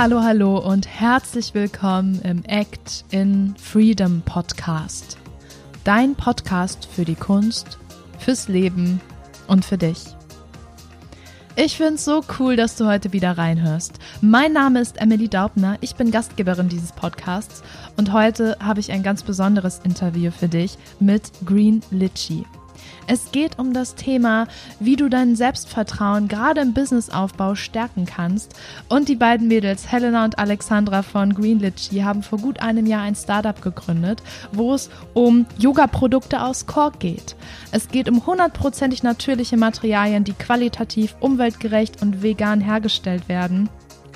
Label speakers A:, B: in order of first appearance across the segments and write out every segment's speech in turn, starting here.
A: Hallo, hallo und herzlich willkommen im Act in Freedom Podcast. Dein Podcast für die Kunst, fürs Leben und für dich. Ich finde es so cool, dass du heute wieder reinhörst. Mein Name ist Emily Daubner, ich bin Gastgeberin dieses Podcasts und heute habe ich ein ganz besonderes Interview für dich mit Green Litchi. Es geht um das Thema, wie du dein Selbstvertrauen gerade im Businessaufbau stärken kannst. Und die beiden Mädels, Helena und Alexandra von Green Litchi, haben vor gut einem Jahr ein Startup gegründet, wo es um Yoga-Produkte aus Kork geht. Es geht um hundertprozentig natürliche Materialien, die qualitativ, umweltgerecht und vegan hergestellt werden.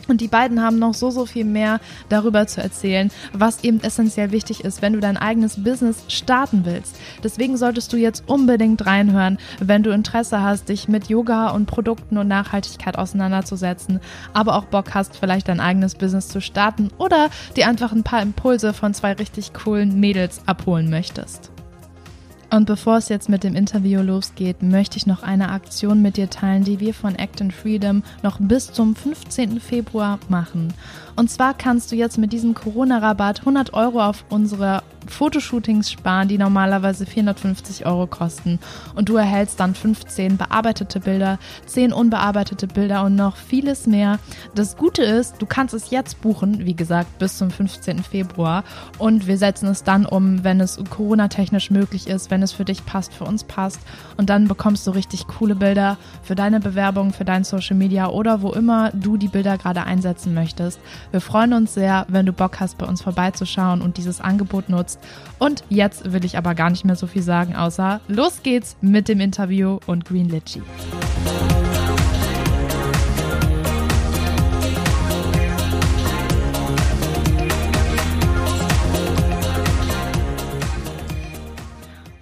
A: Und die beiden haben noch so, so viel mehr darüber zu erzählen, was eben essentiell wichtig ist, wenn du dein eigenes Business starten willst. Deswegen solltest du jetzt unbedingt reinhören, wenn du Interesse hast, dich mit Yoga und Produkten und Nachhaltigkeit auseinanderzusetzen, aber auch Bock hast, vielleicht dein eigenes Business zu starten oder dir einfach ein paar Impulse von zwei richtig coolen Mädels abholen möchtest. Und bevor es jetzt mit dem Interview losgeht, möchte ich noch eine Aktion mit dir teilen, die wir von Act in Freedom noch bis zum 15. Februar machen. Und zwar kannst du jetzt mit diesem Corona-Rabatt 100 Euro auf unsere Fotoshootings sparen, die normalerweise 450 Euro kosten. Und du erhältst dann 15 bearbeitete Bilder, 10 unbearbeitete Bilder und noch vieles mehr. Das Gute ist, du kannst es jetzt buchen, wie gesagt, bis zum 15. Februar. Und wir setzen es dann um, wenn es Corona-technisch möglich ist, wenn es für dich passt, für uns passt. Und dann bekommst du richtig coole Bilder für deine Bewerbung, für dein Social Media oder wo immer du die Bilder gerade einsetzen möchtest. Wir freuen uns sehr, wenn du Bock hast, bei uns vorbeizuschauen und dieses Angebot nutzt. Und jetzt will ich aber gar nicht mehr so viel sagen, außer los geht's mit dem Interview und Green Litchi.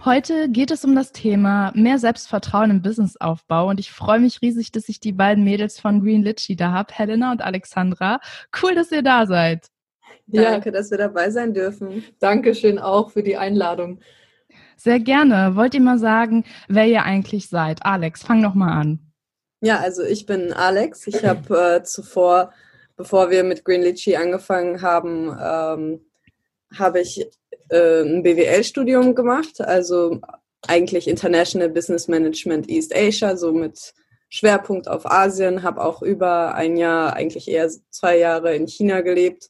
A: Heute geht es um das Thema mehr Selbstvertrauen im Businessaufbau und ich freue mich riesig, dass ich die beiden Mädels von Green Litchi da habe, Helena und Alexandra. Cool, dass ihr da seid.
B: Danke, dass wir dabei sein dürfen.
C: Dankeschön auch für die Einladung.
A: Sehr gerne. Wollt ihr mal sagen, wer ihr eigentlich seid? Alex, fang doch mal an.
B: Ja, also ich bin Alex. Ich habe äh, zuvor, bevor wir mit Green Litchi angefangen haben, ähm, habe ich äh, ein BWL-Studium gemacht, also eigentlich International Business Management East Asia, so mit Schwerpunkt auf Asien, habe auch über ein Jahr, eigentlich eher zwei Jahre in China gelebt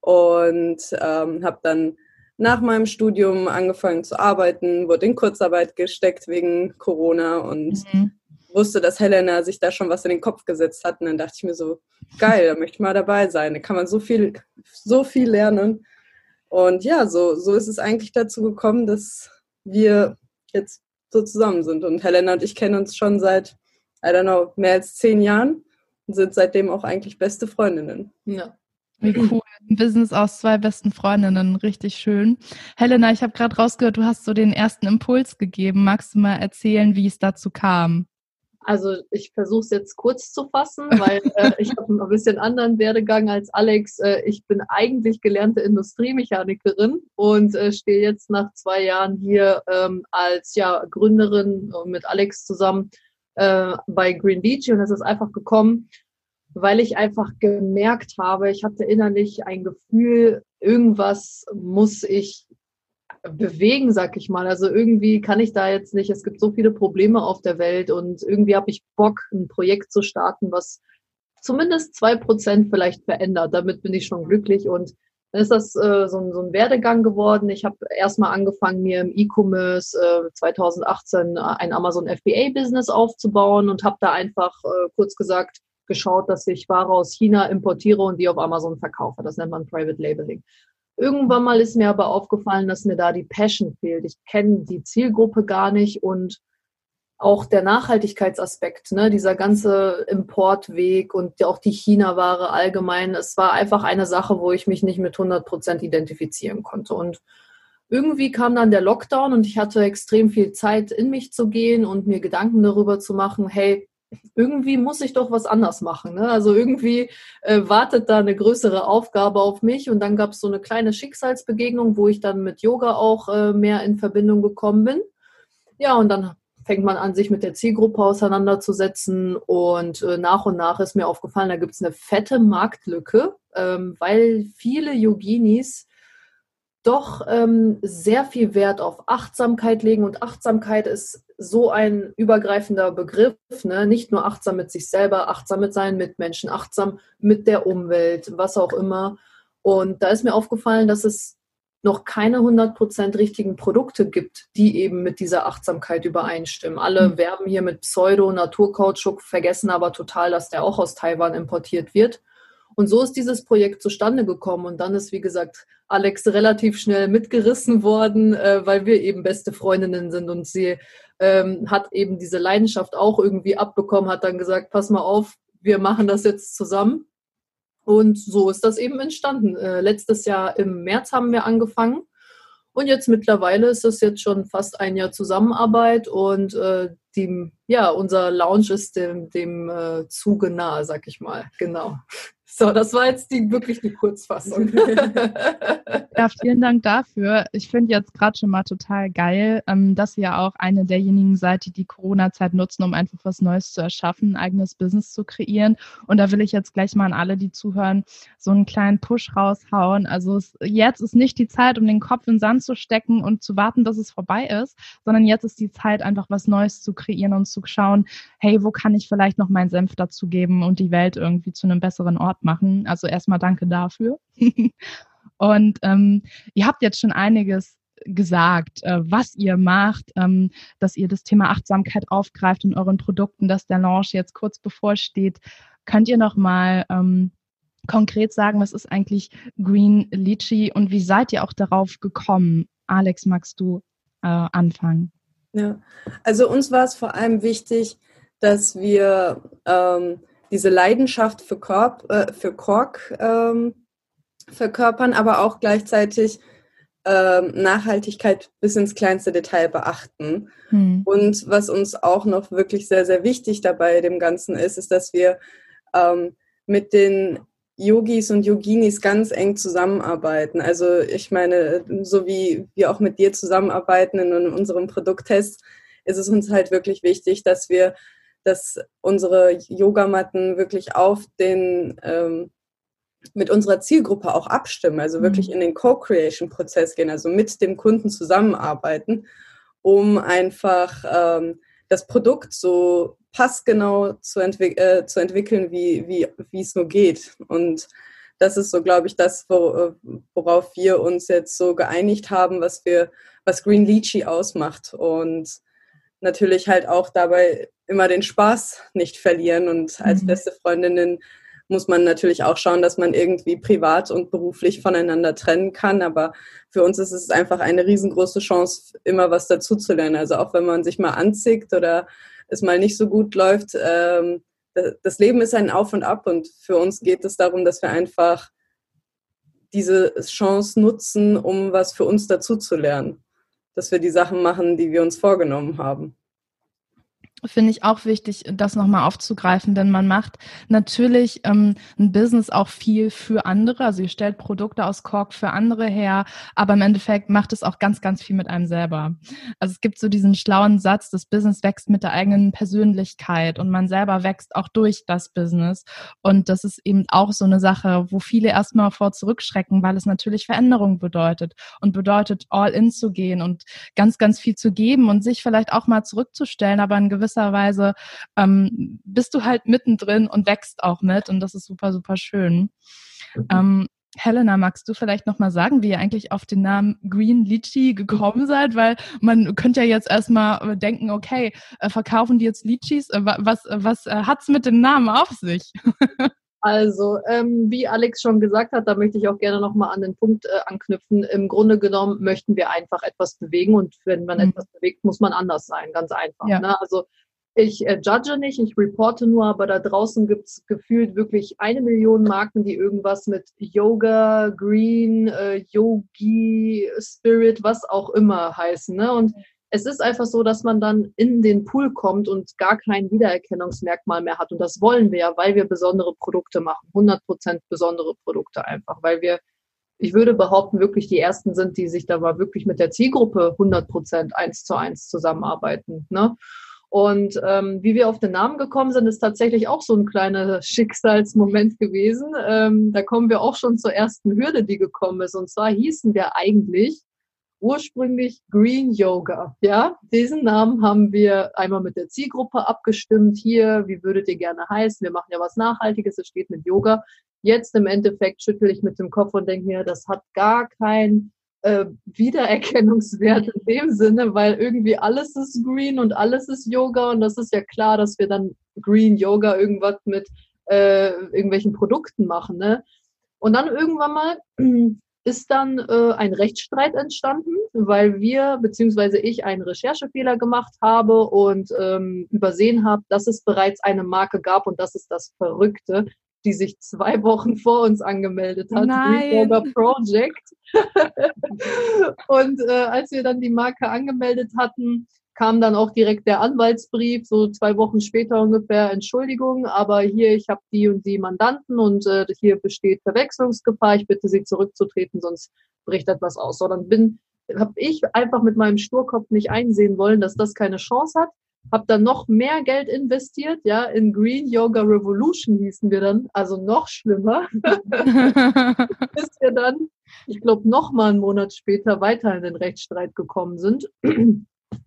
B: und ähm, habe dann nach meinem Studium angefangen zu arbeiten, wurde in Kurzarbeit gesteckt wegen Corona und mhm. wusste, dass Helena sich da schon was in den Kopf gesetzt hat. Und dann dachte ich mir so, geil, da möchte ich mal dabei sein. Da kann man so viel, so viel lernen. Und ja, so, so ist es eigentlich dazu gekommen, dass wir jetzt so zusammen sind. Und Helena und ich kennen uns schon seit, I don't know, mehr als zehn Jahren und sind seitdem auch eigentlich beste Freundinnen.
A: Ja. Wie cool. Ein Business aus zwei besten Freundinnen. Richtig schön. Helena, ich habe gerade rausgehört, du hast so den ersten Impuls gegeben. Magst du mal erzählen, wie es dazu kam?
C: Also ich versuche es jetzt kurz zu fassen, weil äh, ich habe ein bisschen anderen Werdegang als Alex. Äh, ich bin eigentlich gelernte Industriemechanikerin und äh, stehe jetzt nach zwei Jahren hier ähm, als ja, Gründerin mit Alex zusammen äh, bei Green Beach und es ist einfach gekommen, weil ich einfach gemerkt habe, ich hatte innerlich ein Gefühl, irgendwas muss ich bewegen, sag ich mal. Also irgendwie kann ich da jetzt nicht, es gibt so viele Probleme auf der Welt und irgendwie habe ich Bock, ein Projekt zu starten, was zumindest zwei Prozent vielleicht verändert. Damit bin ich schon glücklich und dann ist das äh, so, ein, so ein Werdegang geworden. Ich habe erstmal angefangen, mir im E-Commerce äh, 2018 ein Amazon FBA-Business aufzubauen und habe da einfach äh, kurz gesagt geschaut, dass ich Ware aus China importiere und die auf Amazon verkaufe. Das nennt man Private Labeling. Irgendwann mal ist mir aber aufgefallen, dass mir da die Passion fehlt. Ich kenne die Zielgruppe gar nicht und auch der Nachhaltigkeitsaspekt, ne, dieser ganze Importweg und auch die China-Ware allgemein, es war einfach eine Sache, wo ich mich nicht mit 100 Prozent identifizieren konnte. Und irgendwie kam dann der Lockdown und ich hatte extrem viel Zeit, in mich zu gehen und mir Gedanken darüber zu machen, hey, irgendwie muss ich doch was anders machen. Ne? Also irgendwie äh, wartet da eine größere Aufgabe auf mich. Und dann gab es so eine kleine Schicksalsbegegnung, wo ich dann mit Yoga auch äh, mehr in Verbindung gekommen bin. Ja, und dann fängt man an, sich mit der Zielgruppe auseinanderzusetzen und äh, nach und nach ist mir aufgefallen, da gibt es eine fette Marktlücke, ähm, weil viele Yoginis doch ähm, sehr viel Wert auf Achtsamkeit legen und Achtsamkeit ist so ein übergreifender Begriff, ne? nicht nur achtsam mit sich selber, achtsam mit seinen Mitmenschen, achtsam mit der Umwelt, was auch immer. Und da ist mir aufgefallen, dass es noch keine 100% richtigen Produkte gibt, die eben mit dieser Achtsamkeit übereinstimmen. Alle mhm. werben hier mit Pseudo-Naturkautschuk, vergessen aber total, dass der auch aus Taiwan importiert wird. Und so ist dieses Projekt zustande gekommen. Und dann ist, wie gesagt, Alex relativ schnell mitgerissen worden, äh, weil wir eben beste Freundinnen sind. Und sie ähm, hat eben diese Leidenschaft auch irgendwie abbekommen, hat dann gesagt, pass mal auf, wir machen das jetzt zusammen. Und so ist das eben entstanden. Äh, letztes Jahr im März haben wir angefangen. Und jetzt mittlerweile ist es jetzt schon fast ein Jahr Zusammenarbeit und äh, die, ja, unser Lounge ist dem, dem äh, Zuge nahe, sag ich mal. Genau. So, das war jetzt die, wirklich die Kurzfassung.
A: ja, vielen Dank dafür. Ich finde jetzt gerade schon mal total geil, ähm, dass ihr auch eine derjenigen seid, die die Corona-Zeit nutzen, um einfach was Neues zu erschaffen, ein eigenes Business zu kreieren. Und da will ich jetzt gleich mal an alle, die zuhören, so einen kleinen Push raushauen. Also es, jetzt ist nicht die Zeit, um den Kopf in den Sand zu stecken und zu warten, dass es vorbei ist, sondern jetzt ist die Zeit, einfach was Neues zu kreieren und zu schauen, hey, wo kann ich vielleicht noch meinen Senf dazugeben und die Welt irgendwie zu einem besseren Ort machen. Also erstmal danke dafür. und ähm, ihr habt jetzt schon einiges gesagt, äh, was ihr macht, ähm, dass ihr das Thema Achtsamkeit aufgreift in euren Produkten, dass der Launch jetzt kurz bevorsteht. Könnt ihr noch mal ähm, konkret sagen, was ist eigentlich Green Lychee und wie seid ihr auch darauf gekommen? Alex, magst du äh, anfangen?
B: Ja, also uns war es vor allem wichtig, dass wir ähm, diese Leidenschaft für, Korb, äh, für Kork ähm, verkörpern, aber auch gleichzeitig ähm, Nachhaltigkeit bis ins kleinste Detail beachten. Hm. Und was uns auch noch wirklich sehr, sehr wichtig dabei dem Ganzen ist, ist, dass wir ähm, mit den Yogis und Yoginis ganz eng zusammenarbeiten. Also ich meine, so wie wir auch mit dir zusammenarbeiten in unserem Produkttest, ist es uns halt wirklich wichtig, dass wir dass unsere Yogamatten wirklich auf den ähm, mit unserer Zielgruppe auch abstimmen, also wirklich mhm. in den Co-Creation-Prozess gehen, also mit dem Kunden zusammenarbeiten, um einfach ähm, das Produkt so passgenau zu, entwick äh, zu entwickeln, wie, wie, wie es nur geht. Und das ist so, glaube ich, das, wo, worauf wir uns jetzt so geeinigt haben, was wir, was Green Lychee ausmacht. Und natürlich halt auch dabei immer den Spaß nicht verlieren. Und als mhm. beste Freundinnen muss man natürlich auch schauen, dass man irgendwie privat und beruflich voneinander trennen kann. Aber für uns ist es einfach eine riesengroße Chance, immer was dazuzulernen. Also auch wenn man sich mal anzieht oder es mal nicht so gut läuft, ähm, das Leben ist ein Auf und Ab und für uns geht es darum, dass wir einfach diese Chance nutzen, um was für uns dazuzulernen. Dass wir die Sachen machen, die wir uns vorgenommen haben
A: finde ich auch wichtig, das nochmal aufzugreifen, denn man macht natürlich ähm, ein Business auch viel für andere. Also ihr stellt Produkte aus Kork für andere her, aber im Endeffekt macht es auch ganz, ganz viel mit einem selber. Also es gibt so diesen schlauen Satz, das Business wächst mit der eigenen Persönlichkeit und man selber wächst auch durch das Business. Und das ist eben auch so eine Sache, wo viele erstmal vor zurückschrecken, weil es natürlich Veränderung bedeutet und bedeutet, all in zu gehen und ganz, ganz viel zu geben und sich vielleicht auch mal zurückzustellen, aber in gewisser gewisser Weise ähm, bist du halt mittendrin und wächst auch mit und das ist super, super schön. Mhm. Ähm, Helena, magst du vielleicht nochmal sagen, wie ihr eigentlich auf den Namen Green Lychee gekommen seid? Weil man könnte ja jetzt erstmal denken, okay, äh, verkaufen die jetzt Lychees? Äh, was, was äh, hat's mit dem Namen auf sich?
C: Also, ähm, wie Alex schon gesagt hat, da möchte ich auch gerne nochmal an den Punkt äh, anknüpfen. Im Grunde genommen möchten wir einfach etwas bewegen und wenn man mhm. etwas bewegt, muss man anders sein, ganz einfach. Ja. Ne? Also ich äh, judge nicht, ich reporte nur, aber da draußen gibt's gefühlt wirklich eine Million Marken, die irgendwas mit Yoga, Green, äh, Yogi, Spirit, was auch immer heißen. Ne? Und es ist einfach so, dass man dann in den Pool kommt und gar kein Wiedererkennungsmerkmal mehr hat. Und das wollen wir ja, weil wir besondere Produkte machen. 100% besondere Produkte einfach, weil wir ich würde behaupten, wirklich die ersten sind, die sich da mal wirklich mit der Zielgruppe 100 Prozent eins zu eins zusammenarbeiten. Ne? Und ähm, wie wir auf den Namen gekommen sind, ist tatsächlich auch so ein kleiner Schicksalsmoment gewesen. Ähm, da kommen wir auch schon zur ersten Hürde, die gekommen ist. Und zwar hießen wir eigentlich ursprünglich Green Yoga. Ja, diesen Namen haben wir einmal mit der Zielgruppe abgestimmt. Hier, wie würdet ihr gerne heißen? Wir machen ja was Nachhaltiges, es steht mit Yoga. Jetzt im Endeffekt schüttel ich mit dem Kopf und denke mir, das hat gar keinen äh, Wiedererkennungswert in dem Sinne, weil irgendwie alles ist Green und alles ist Yoga und das ist ja klar, dass wir dann Green Yoga irgendwas mit äh, irgendwelchen Produkten machen. Ne? Und dann irgendwann mal ist dann äh, ein Rechtsstreit entstanden, weil wir beziehungsweise ich einen Recherchefehler gemacht habe und ähm, übersehen habe, dass es bereits eine Marke gab und das ist das Verrückte, die sich zwei Wochen vor uns angemeldet hat, Reborder Project. und äh, als wir dann die Marke angemeldet hatten, kam dann auch direkt der Anwaltsbrief, so zwei Wochen später ungefähr, Entschuldigung, aber hier, ich habe die und die Mandanten und äh, hier besteht Verwechslungsgefahr, ich bitte Sie zurückzutreten, sonst bricht etwas aus. So, dann bin, habe ich einfach mit meinem Sturkopf nicht einsehen wollen, dass das keine Chance hat, habe dann noch mehr Geld investiert, ja, in Green Yoga Revolution hießen wir dann, also noch schlimmer, bis wir dann, ich glaube, noch mal einen Monat später weiter in den Rechtsstreit gekommen sind.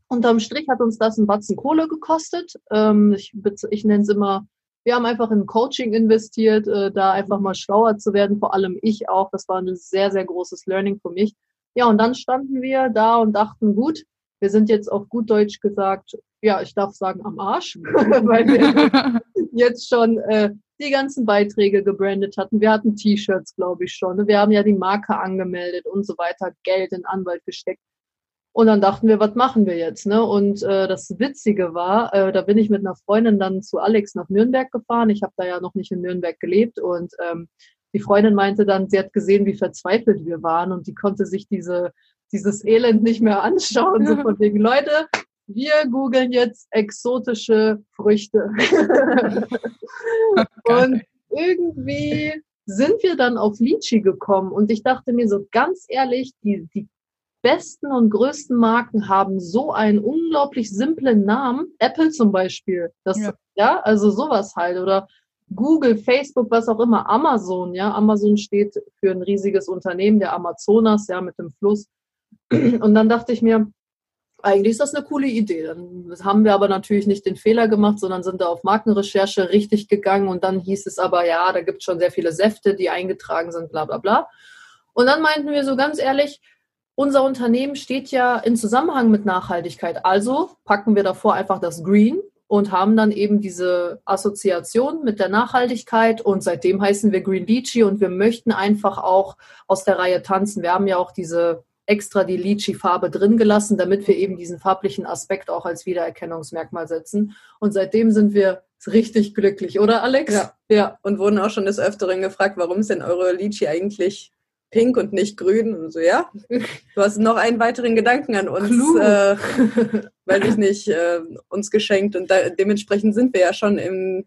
C: Unterm Strich hat uns das ein Batzen Kohle gekostet. Ähm, ich ich nenne es immer, wir haben einfach in Coaching investiert, äh, da einfach mal schlauer zu werden, vor allem ich auch. Das war ein sehr, sehr großes Learning für mich. Ja, und dann standen wir da und dachten, gut, wir sind jetzt auf gut Deutsch gesagt, ja, ich darf sagen, am Arsch, weil wir jetzt schon äh, die ganzen Beiträge gebrandet hatten. Wir hatten T-Shirts, glaube ich schon. Wir haben ja die Marke angemeldet und so weiter, Geld in Anwalt gesteckt. Und dann dachten wir, was machen wir jetzt? Ne? Und äh, das Witzige war, äh, da bin ich mit einer Freundin dann zu Alex nach Nürnberg gefahren. Ich habe da ja noch nicht in Nürnberg gelebt und ähm, die Freundin meinte dann, sie hat gesehen, wie verzweifelt wir waren und die konnte sich diese dieses Elend nicht mehr anschauen. So von wegen, Leute, wir googeln jetzt exotische Früchte. und irgendwie sind wir dann auf Litchi gekommen und ich dachte mir so ganz ehrlich, die, die besten und größten Marken haben so einen unglaublich simplen Namen. Apple zum Beispiel. Das, ja. ja, also sowas halt. Oder Google, Facebook, was auch immer. Amazon, ja. Amazon steht für ein riesiges Unternehmen, der Amazonas, ja, mit dem Fluss. Und dann dachte ich mir, eigentlich ist das eine coole Idee. Dann haben wir aber natürlich nicht den Fehler gemacht, sondern sind da auf Markenrecherche richtig gegangen und dann hieß es aber, ja, da gibt es schon sehr viele Säfte, die eingetragen sind, bla bla bla. Und dann meinten wir so ganz ehrlich, unser Unternehmen steht ja in Zusammenhang mit Nachhaltigkeit. Also packen wir davor einfach das Green und haben dann eben diese Assoziation mit der Nachhaltigkeit und seitdem heißen wir Green Lychee und wir möchten einfach auch aus der Reihe tanzen. Wir haben ja auch diese extra die Litchi-Farbe drin gelassen, damit wir eben diesen farblichen Aspekt auch als Wiedererkennungsmerkmal setzen. Und seitdem sind wir richtig glücklich, oder Alex?
B: Ja. ja. Und wurden auch schon des Öfteren gefragt, warum ist denn eure Litchi eigentlich pink und nicht grün? Und so, ja, du hast noch einen weiteren Gedanken an uns, äh, weiß ich nicht, äh, uns geschenkt. Und da, dementsprechend sind wir ja schon im,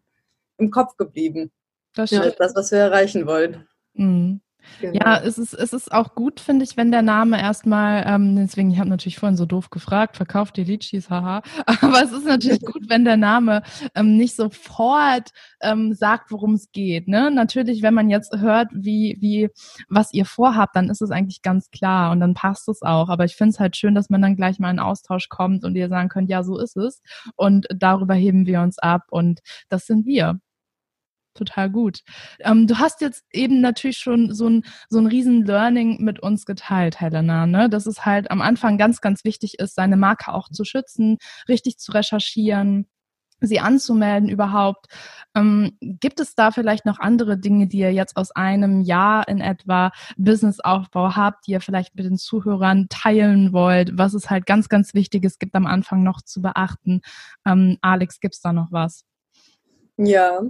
B: im Kopf geblieben. Das ist das, was wir erreichen wollen.
A: Mhm. Genau. Ja, es ist, es ist auch gut, finde ich, wenn der Name erstmal, ähm, deswegen, ich habe natürlich vorhin so doof gefragt, verkauft die Litchis, haha. Aber es ist natürlich gut, wenn der Name ähm, nicht sofort ähm, sagt, worum es geht. Ne? Natürlich, wenn man jetzt hört, wie, wie, was ihr vorhabt, dann ist es eigentlich ganz klar und dann passt es auch. Aber ich finde es halt schön, dass man dann gleich mal in Austausch kommt und ihr sagen könnt, ja, so ist es. Und darüber heben wir uns ab und das sind wir total gut. Ähm, du hast jetzt eben natürlich schon so ein, so ein riesen Learning mit uns geteilt, Helena, ne? dass es halt am Anfang ganz, ganz wichtig ist, seine Marke auch zu schützen, richtig zu recherchieren, sie anzumelden überhaupt. Ähm, gibt es da vielleicht noch andere Dinge, die ihr jetzt aus einem Jahr in etwa Businessaufbau habt, die ihr vielleicht mit den Zuhörern teilen wollt, was es halt ganz, ganz wichtig ist, gibt am Anfang noch zu beachten? Ähm, Alex, gibt's da noch was?
B: Ja,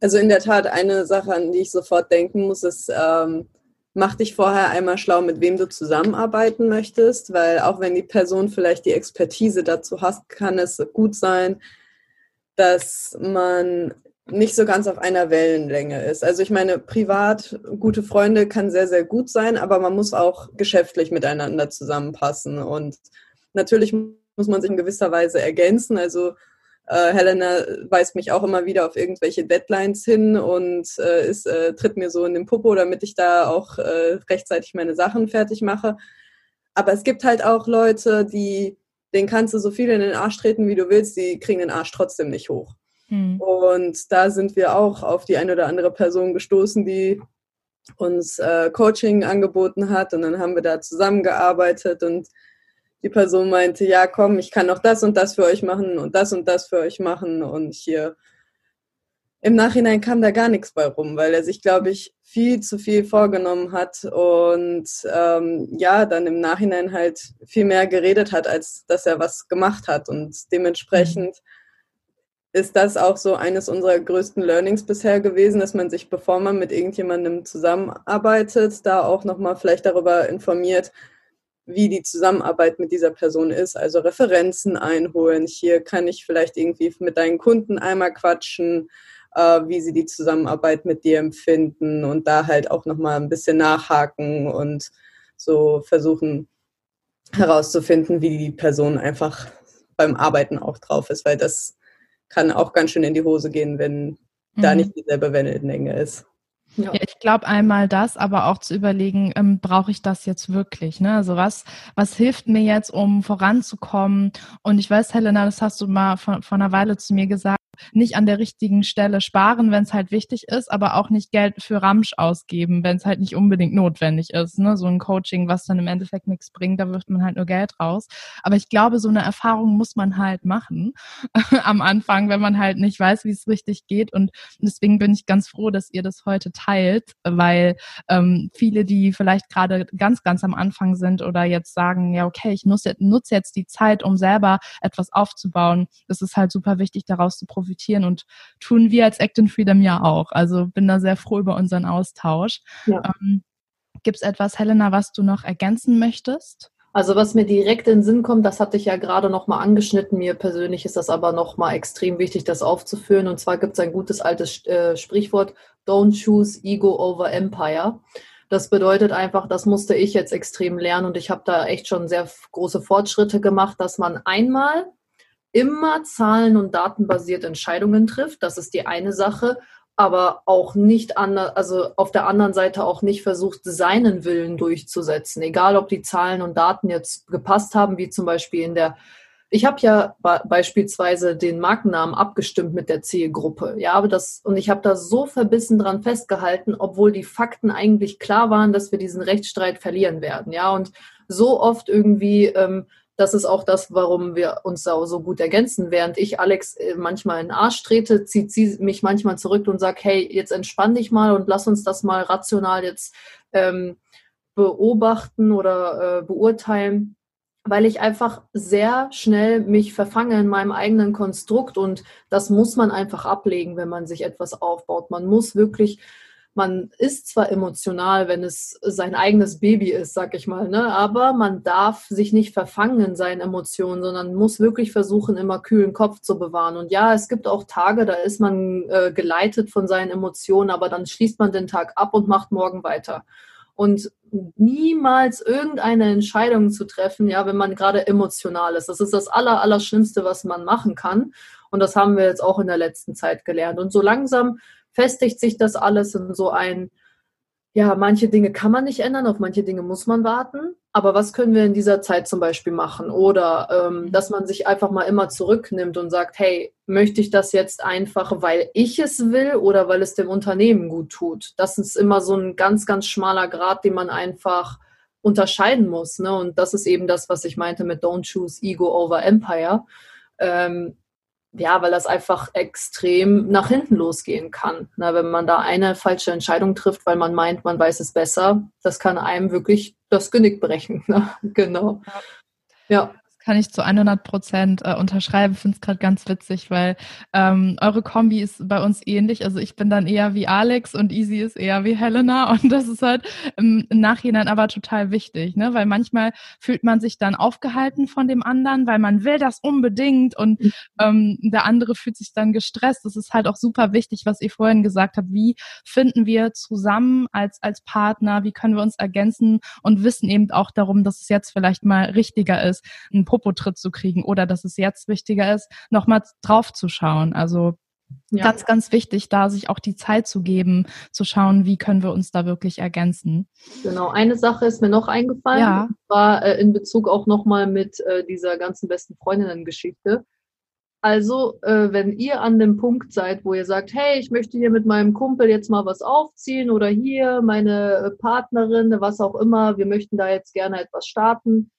B: also in der Tat, eine Sache, an die ich sofort denken muss, ist, ähm, mach dich vorher einmal schlau, mit wem du zusammenarbeiten möchtest, weil auch wenn die Person vielleicht die Expertise dazu hast, kann es gut sein, dass man nicht so ganz auf einer Wellenlänge ist. Also ich meine, privat gute Freunde kann sehr, sehr gut sein, aber man muss auch geschäftlich miteinander zusammenpassen. Und natürlich muss man sich in gewisser Weise ergänzen. Also äh, Helena weist mich auch immer wieder auf irgendwelche Deadlines hin und äh, ist, äh, tritt mir so in den Popo, damit ich da auch äh, rechtzeitig meine Sachen fertig mache. Aber es gibt halt auch Leute, die, denen kannst du so viel in den Arsch treten, wie du willst, die kriegen den Arsch trotzdem nicht hoch. Mhm. Und da sind wir auch auf die eine oder andere Person gestoßen, die uns äh, Coaching angeboten hat. Und dann haben wir da zusammengearbeitet und die Person meinte, ja, komm, ich kann noch das und das für euch machen und das und das für euch machen. Und hier im Nachhinein kam da gar nichts bei rum, weil er sich, glaube ich, viel zu viel vorgenommen hat und ähm, ja, dann im Nachhinein halt viel mehr geredet hat, als dass er was gemacht hat. Und dementsprechend ist das auch so eines unserer größten Learnings bisher gewesen, dass man sich, bevor man mit irgendjemandem zusammenarbeitet, da auch nochmal vielleicht darüber informiert, wie die Zusammenarbeit mit dieser Person ist. Also Referenzen einholen. Hier kann ich vielleicht irgendwie mit deinen Kunden einmal quatschen, äh, wie sie die Zusammenarbeit mit dir empfinden und da halt auch nochmal ein bisschen nachhaken und so versuchen herauszufinden, wie die Person einfach beim Arbeiten auch drauf ist, weil das kann auch ganz schön in die Hose gehen, wenn mhm. da nicht dieselbe Wellenlänge ist.
A: Ja. ja ich glaube einmal das, aber auch zu überlegen, ähm, brauche ich das jetzt wirklich? Ne? Also was, was hilft mir jetzt, um voranzukommen? Und ich weiß, Helena, das hast du mal vor, vor einer Weile zu mir gesagt, nicht an der richtigen Stelle sparen, wenn es halt wichtig ist, aber auch nicht Geld für Ramsch ausgeben, wenn es halt nicht unbedingt notwendig ist. Ne? So ein Coaching, was dann im Endeffekt nichts bringt, da wirft man halt nur Geld raus. Aber ich glaube, so eine Erfahrung muss man halt machen am Anfang, wenn man halt nicht weiß, wie es richtig geht. Und deswegen bin ich ganz froh, dass ihr das heute teilt, weil ähm, viele, die vielleicht gerade ganz, ganz am Anfang sind oder jetzt sagen, ja, okay, ich nutze, jetzt die Zeit, um selber etwas aufzubauen, das ist halt super wichtig, daraus zu profitieren profitieren und tun wir als Act in Freedom ja auch. Also bin da sehr froh über unseren Austausch. Ja. Ähm, Gibt es etwas, Helena, was du noch ergänzen möchtest?
C: Also was mir direkt in den Sinn kommt, das hatte ich ja gerade noch mal angeschnitten. Mir persönlich ist das aber noch mal extrem wichtig, das aufzuführen. Und zwar gibt es ein gutes altes äh, Sprichwort: Don't choose ego over empire. Das bedeutet einfach, das musste ich jetzt extrem lernen und ich habe da echt schon sehr große Fortschritte gemacht, dass man einmal immer zahlen- und datenbasiert Entscheidungen trifft. Das ist die eine Sache, aber auch nicht an, also auf der anderen Seite auch nicht versucht, seinen Willen durchzusetzen. Egal, ob die Zahlen und Daten jetzt gepasst haben, wie zum Beispiel in der ich habe ja beispielsweise den Markennamen abgestimmt mit der Zielgruppe. Ja, aber das, und ich habe da so verbissen dran festgehalten, obwohl die Fakten eigentlich klar waren, dass wir diesen Rechtsstreit verlieren werden. Ja, und so oft irgendwie ähm, das ist auch das, warum wir uns da so gut ergänzen. Während ich Alex äh, manchmal in den Arsch trete, zieht sie mich manchmal zurück und sagt, hey, jetzt entspann dich mal und lass uns das mal rational jetzt ähm, beobachten oder äh, beurteilen, weil ich einfach sehr schnell mich verfange in meinem eigenen Konstrukt und das muss man einfach ablegen, wenn man sich etwas aufbaut. Man muss wirklich man ist zwar emotional, wenn es sein eigenes Baby ist, sag ich mal, ne? aber man darf sich nicht verfangen in seinen Emotionen, sondern muss wirklich versuchen, immer kühlen Kopf zu bewahren. Und ja, es gibt auch Tage, da ist man äh, geleitet von seinen Emotionen, aber dann schließt man den Tag ab und macht morgen weiter. Und niemals irgendeine Entscheidung zu treffen, ja, wenn man gerade emotional ist. Das ist das Aller, Allerschlimmste, was man machen kann. Und das haben wir jetzt auch in der letzten Zeit gelernt. Und so langsam festigt sich das alles in so ein, ja, manche Dinge kann man nicht ändern, auf manche Dinge muss man warten. Aber was können wir in dieser Zeit zum Beispiel machen? Oder ähm, mhm. dass man sich einfach mal immer zurücknimmt und sagt, hey, möchte ich das jetzt einfach, weil ich es will oder weil es dem Unternehmen gut tut? Das ist immer so ein ganz, ganz schmaler Grad, den man einfach unterscheiden muss. Ne? Und das ist eben das, was ich meinte mit Don't choose Ego over Empire. Ähm, ja, weil das einfach extrem nach hinten losgehen kann. Na, wenn man da eine falsche Entscheidung trifft, weil man meint, man weiß es besser, das kann einem wirklich das Genick brechen. Ne? Genau.
A: Ja. Kann ich zu 100 Prozent äh, unterschreiben. Finde es gerade ganz witzig, weil ähm, eure Kombi ist bei uns ähnlich. Also ich bin dann eher wie Alex und Easy ist eher wie Helena und das ist halt im, im Nachhinein aber total wichtig, ne? Weil manchmal fühlt man sich dann aufgehalten von dem anderen, weil man will das unbedingt und mhm. ähm, der andere fühlt sich dann gestresst. Das ist halt auch super wichtig, was ihr vorhin gesagt habt. Wie finden wir zusammen als als Partner? Wie können wir uns ergänzen und wissen eben auch darum, dass es jetzt vielleicht mal richtiger ist, ein Popotritt zu kriegen oder dass es jetzt wichtiger ist, nochmal drauf zu schauen. Also ja. ganz, ganz wichtig, da sich auch die Zeit zu geben, zu schauen, wie können wir uns da wirklich ergänzen.
C: Genau, eine Sache ist mir noch eingefallen, ja. war äh, in Bezug auch nochmal mit äh, dieser ganzen besten Freundinnen-Geschichte. Also, äh, wenn ihr an dem Punkt seid, wo ihr sagt, hey, ich möchte hier mit meinem Kumpel jetzt mal was aufziehen oder hier meine äh, Partnerin, was auch immer, wir möchten da jetzt gerne etwas starten,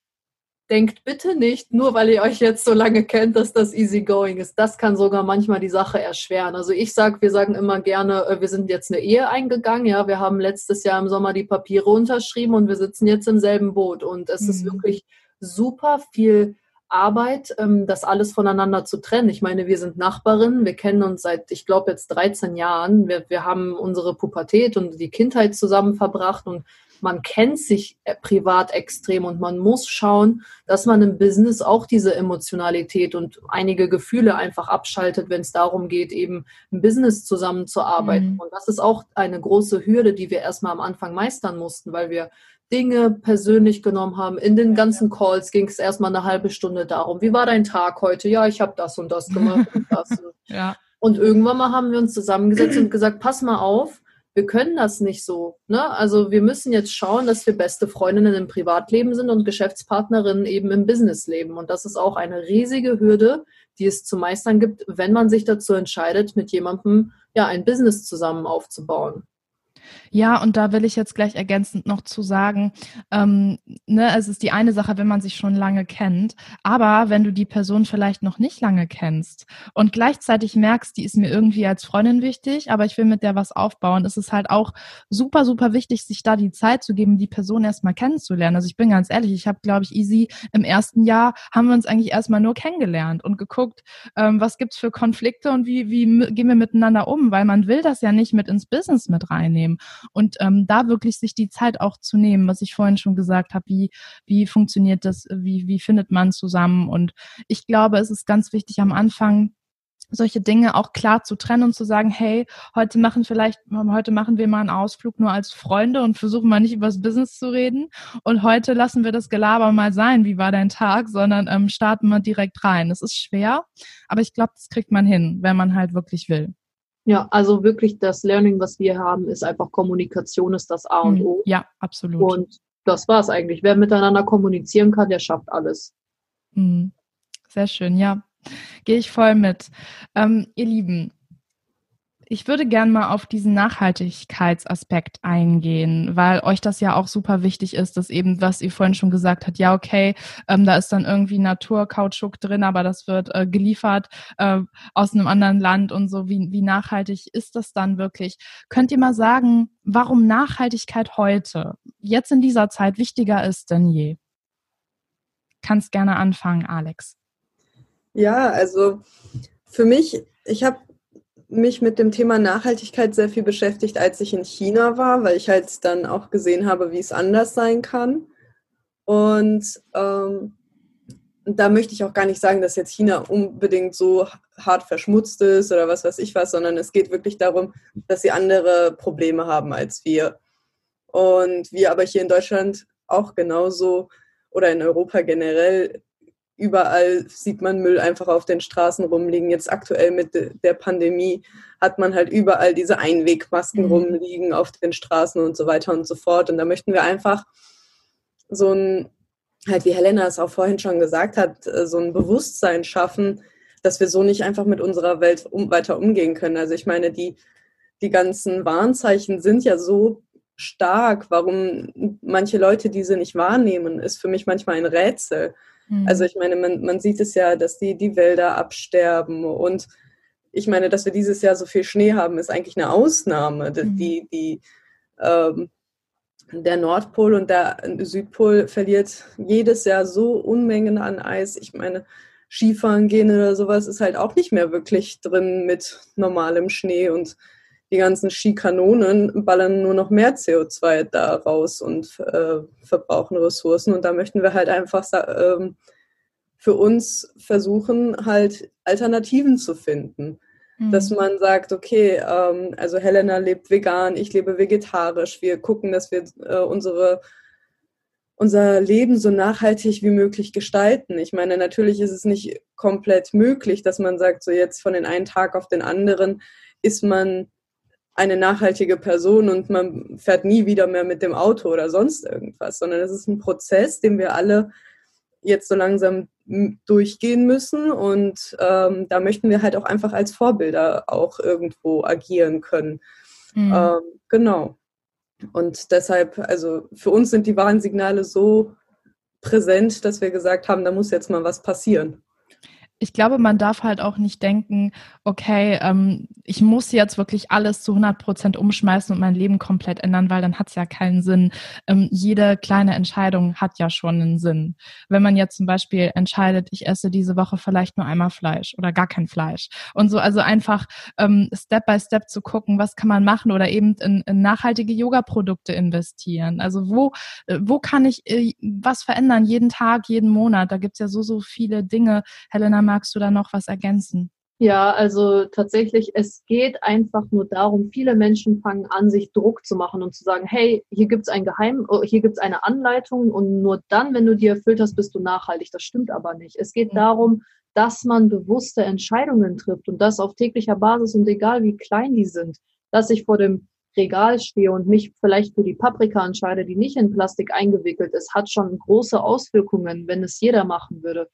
C: denkt bitte nicht, nur weil ihr euch jetzt so lange kennt, dass das easy going ist. Das kann sogar manchmal die Sache erschweren. Also ich sag, wir sagen immer gerne, äh, wir sind jetzt eine Ehe eingegangen. Ja, wir haben letztes Jahr im Sommer die Papiere unterschrieben und wir sitzen jetzt im selben Boot. Und es mhm. ist wirklich super viel Arbeit, ähm, das alles voneinander zu trennen. Ich meine, wir sind Nachbarinnen, wir kennen uns seit, ich glaube, jetzt 13 Jahren. Wir, wir haben unsere Pubertät und die Kindheit zusammen verbracht und man kennt sich äh, privat extrem und man muss schauen, dass man im Business auch diese Emotionalität und einige Gefühle einfach abschaltet, wenn es darum geht, eben im Business zusammenzuarbeiten. Mhm. Und das ist auch eine große Hürde, die wir erstmal am Anfang meistern mussten, weil wir Dinge persönlich genommen haben. In den ganzen Calls ging es erstmal eine halbe Stunde darum, wie war dein Tag heute? Ja, ich habe das und das gemacht und das. ja. Und irgendwann mal haben wir uns zusammengesetzt und gesagt, pass mal auf, wir können das nicht so. Ne? Also wir müssen jetzt schauen, dass wir beste Freundinnen im Privatleben sind und Geschäftspartnerinnen eben im Businessleben. Und das ist auch eine riesige Hürde, die es zu meistern gibt, wenn man sich dazu entscheidet, mit jemandem ja ein Business zusammen aufzubauen.
A: Ja, und da will ich jetzt gleich ergänzend noch zu sagen, ähm, ne, es ist die eine Sache, wenn man sich schon lange kennt, aber wenn du die Person vielleicht noch nicht lange kennst und gleichzeitig merkst, die ist mir irgendwie als Freundin wichtig, aber ich will mit der was aufbauen, ist es halt auch super, super wichtig, sich da die Zeit zu geben, die Person erstmal kennenzulernen. Also ich bin ganz ehrlich, ich habe, glaube ich, easy im ersten Jahr haben wir uns eigentlich erstmal nur kennengelernt und geguckt, ähm, was gibt's für Konflikte und wie, wie gehen wir miteinander um, weil man will das ja nicht mit ins Business mit reinnehmen. Und ähm, da wirklich sich die Zeit auch zu nehmen, was ich vorhin schon gesagt habe, wie, wie funktioniert das, wie, wie findet man zusammen. Und ich glaube, es ist ganz wichtig am Anfang, solche Dinge auch klar zu trennen und zu sagen, hey, heute machen vielleicht, heute machen wir mal einen Ausflug nur als Freunde und versuchen mal nicht über das Business zu reden. Und heute lassen wir das Gelaber mal sein, wie war dein Tag, sondern ähm, starten wir direkt rein. Es ist schwer, aber ich glaube, das kriegt man hin, wenn man halt wirklich will.
C: Ja, also wirklich das Learning, was wir haben, ist einfach Kommunikation ist das A und hm, O.
A: Ja, absolut.
C: Und das war es eigentlich. Wer miteinander kommunizieren kann, der schafft alles.
A: Hm, sehr schön, ja. Gehe ich voll mit. Ähm, ihr Lieben, ich würde gern mal auf diesen Nachhaltigkeitsaspekt eingehen, weil euch das ja auch super wichtig ist, dass eben, was ihr vorhin schon gesagt habt, ja, okay, ähm, da ist dann irgendwie Naturkautschuk drin, aber das wird äh, geliefert äh, aus einem anderen Land und so. Wie, wie nachhaltig ist das dann wirklich? Könnt ihr mal sagen, warum Nachhaltigkeit heute, jetzt in dieser Zeit, wichtiger ist denn je? Kannst gerne anfangen, Alex.
B: Ja, also für mich, ich habe mich mit dem Thema Nachhaltigkeit sehr viel beschäftigt, als ich in China war, weil ich halt dann auch gesehen habe, wie es anders sein kann. Und ähm, da möchte ich auch gar nicht sagen, dass jetzt China unbedingt so hart verschmutzt ist oder was weiß ich was, sondern es geht wirklich darum, dass sie andere Probleme haben als wir. Und wir aber hier in Deutschland auch genauso oder in Europa generell überall sieht man Müll einfach auf den Straßen rumliegen. Jetzt aktuell mit der Pandemie hat man halt überall diese Einwegmasken mhm. rumliegen auf den Straßen und so weiter und so fort. Und da möchten wir einfach so ein, halt wie Helena es auch vorhin schon gesagt hat, äh, so ein Bewusstsein schaffen, dass wir so nicht einfach mit unserer Welt um, weiter umgehen können. Also ich meine, die, die ganzen Warnzeichen sind ja so stark. Warum manche Leute diese nicht wahrnehmen, ist für mich manchmal ein Rätsel. Also mhm. ich meine, man, man sieht es ja, dass die, die Wälder absterben und ich meine, dass wir dieses Jahr so viel Schnee haben, ist eigentlich eine Ausnahme. Mhm. Die, die, ähm, der Nordpol und der Südpol verliert jedes Jahr so Unmengen an Eis. Ich meine, Skifahren gehen oder sowas ist halt auch nicht mehr wirklich drin mit normalem Schnee und die ganzen Skikanonen ballern nur noch mehr CO2 da raus und äh, verbrauchen Ressourcen. Und da möchten wir halt einfach äh, für uns versuchen, halt Alternativen zu finden. Mhm. Dass man sagt, okay, ähm, also Helena lebt vegan, ich lebe vegetarisch. Wir gucken, dass wir äh, unsere unser Leben so nachhaltig wie möglich gestalten. Ich meine, natürlich ist es nicht komplett möglich, dass man sagt, so jetzt von den einen Tag auf den anderen ist man eine nachhaltige Person und man fährt nie wieder mehr mit dem Auto oder sonst irgendwas, sondern es ist ein Prozess, den wir alle jetzt so langsam durchgehen müssen und ähm, da möchten wir halt auch einfach als Vorbilder auch irgendwo agieren können. Mhm. Ähm, genau. Und deshalb, also für uns sind die Warnsignale so präsent, dass wir gesagt haben, da muss jetzt mal was passieren
A: ich glaube, man darf halt auch nicht denken, okay, ähm, ich muss jetzt wirklich alles zu 100 Prozent umschmeißen und mein Leben komplett ändern, weil dann hat es ja keinen Sinn. Ähm, jede kleine Entscheidung hat ja schon einen Sinn. Wenn man jetzt zum Beispiel entscheidet, ich esse diese Woche vielleicht nur einmal Fleisch oder gar kein Fleisch und so, also einfach ähm, Step by Step zu gucken, was kann man machen oder eben in, in nachhaltige Yoga-Produkte investieren. Also wo, äh, wo kann ich äh, was verändern, jeden Tag, jeden Monat? Da gibt's ja so, so viele Dinge. Helena magst du da noch was ergänzen?
C: Ja, also tatsächlich, es geht einfach nur darum, viele Menschen fangen an, sich Druck zu machen und zu sagen, hey, hier gibt's ein Geheim, oh, hier gibt's eine Anleitung und nur dann, wenn du die erfüllt hast, bist du nachhaltig. Das stimmt aber nicht. Es geht mhm. darum, dass man bewusste Entscheidungen trifft und das auf täglicher Basis und egal wie klein die sind, dass ich vor dem Regal stehe und mich vielleicht für die Paprika entscheide, die nicht in Plastik eingewickelt ist, hat schon große Auswirkungen, wenn es jeder machen würde.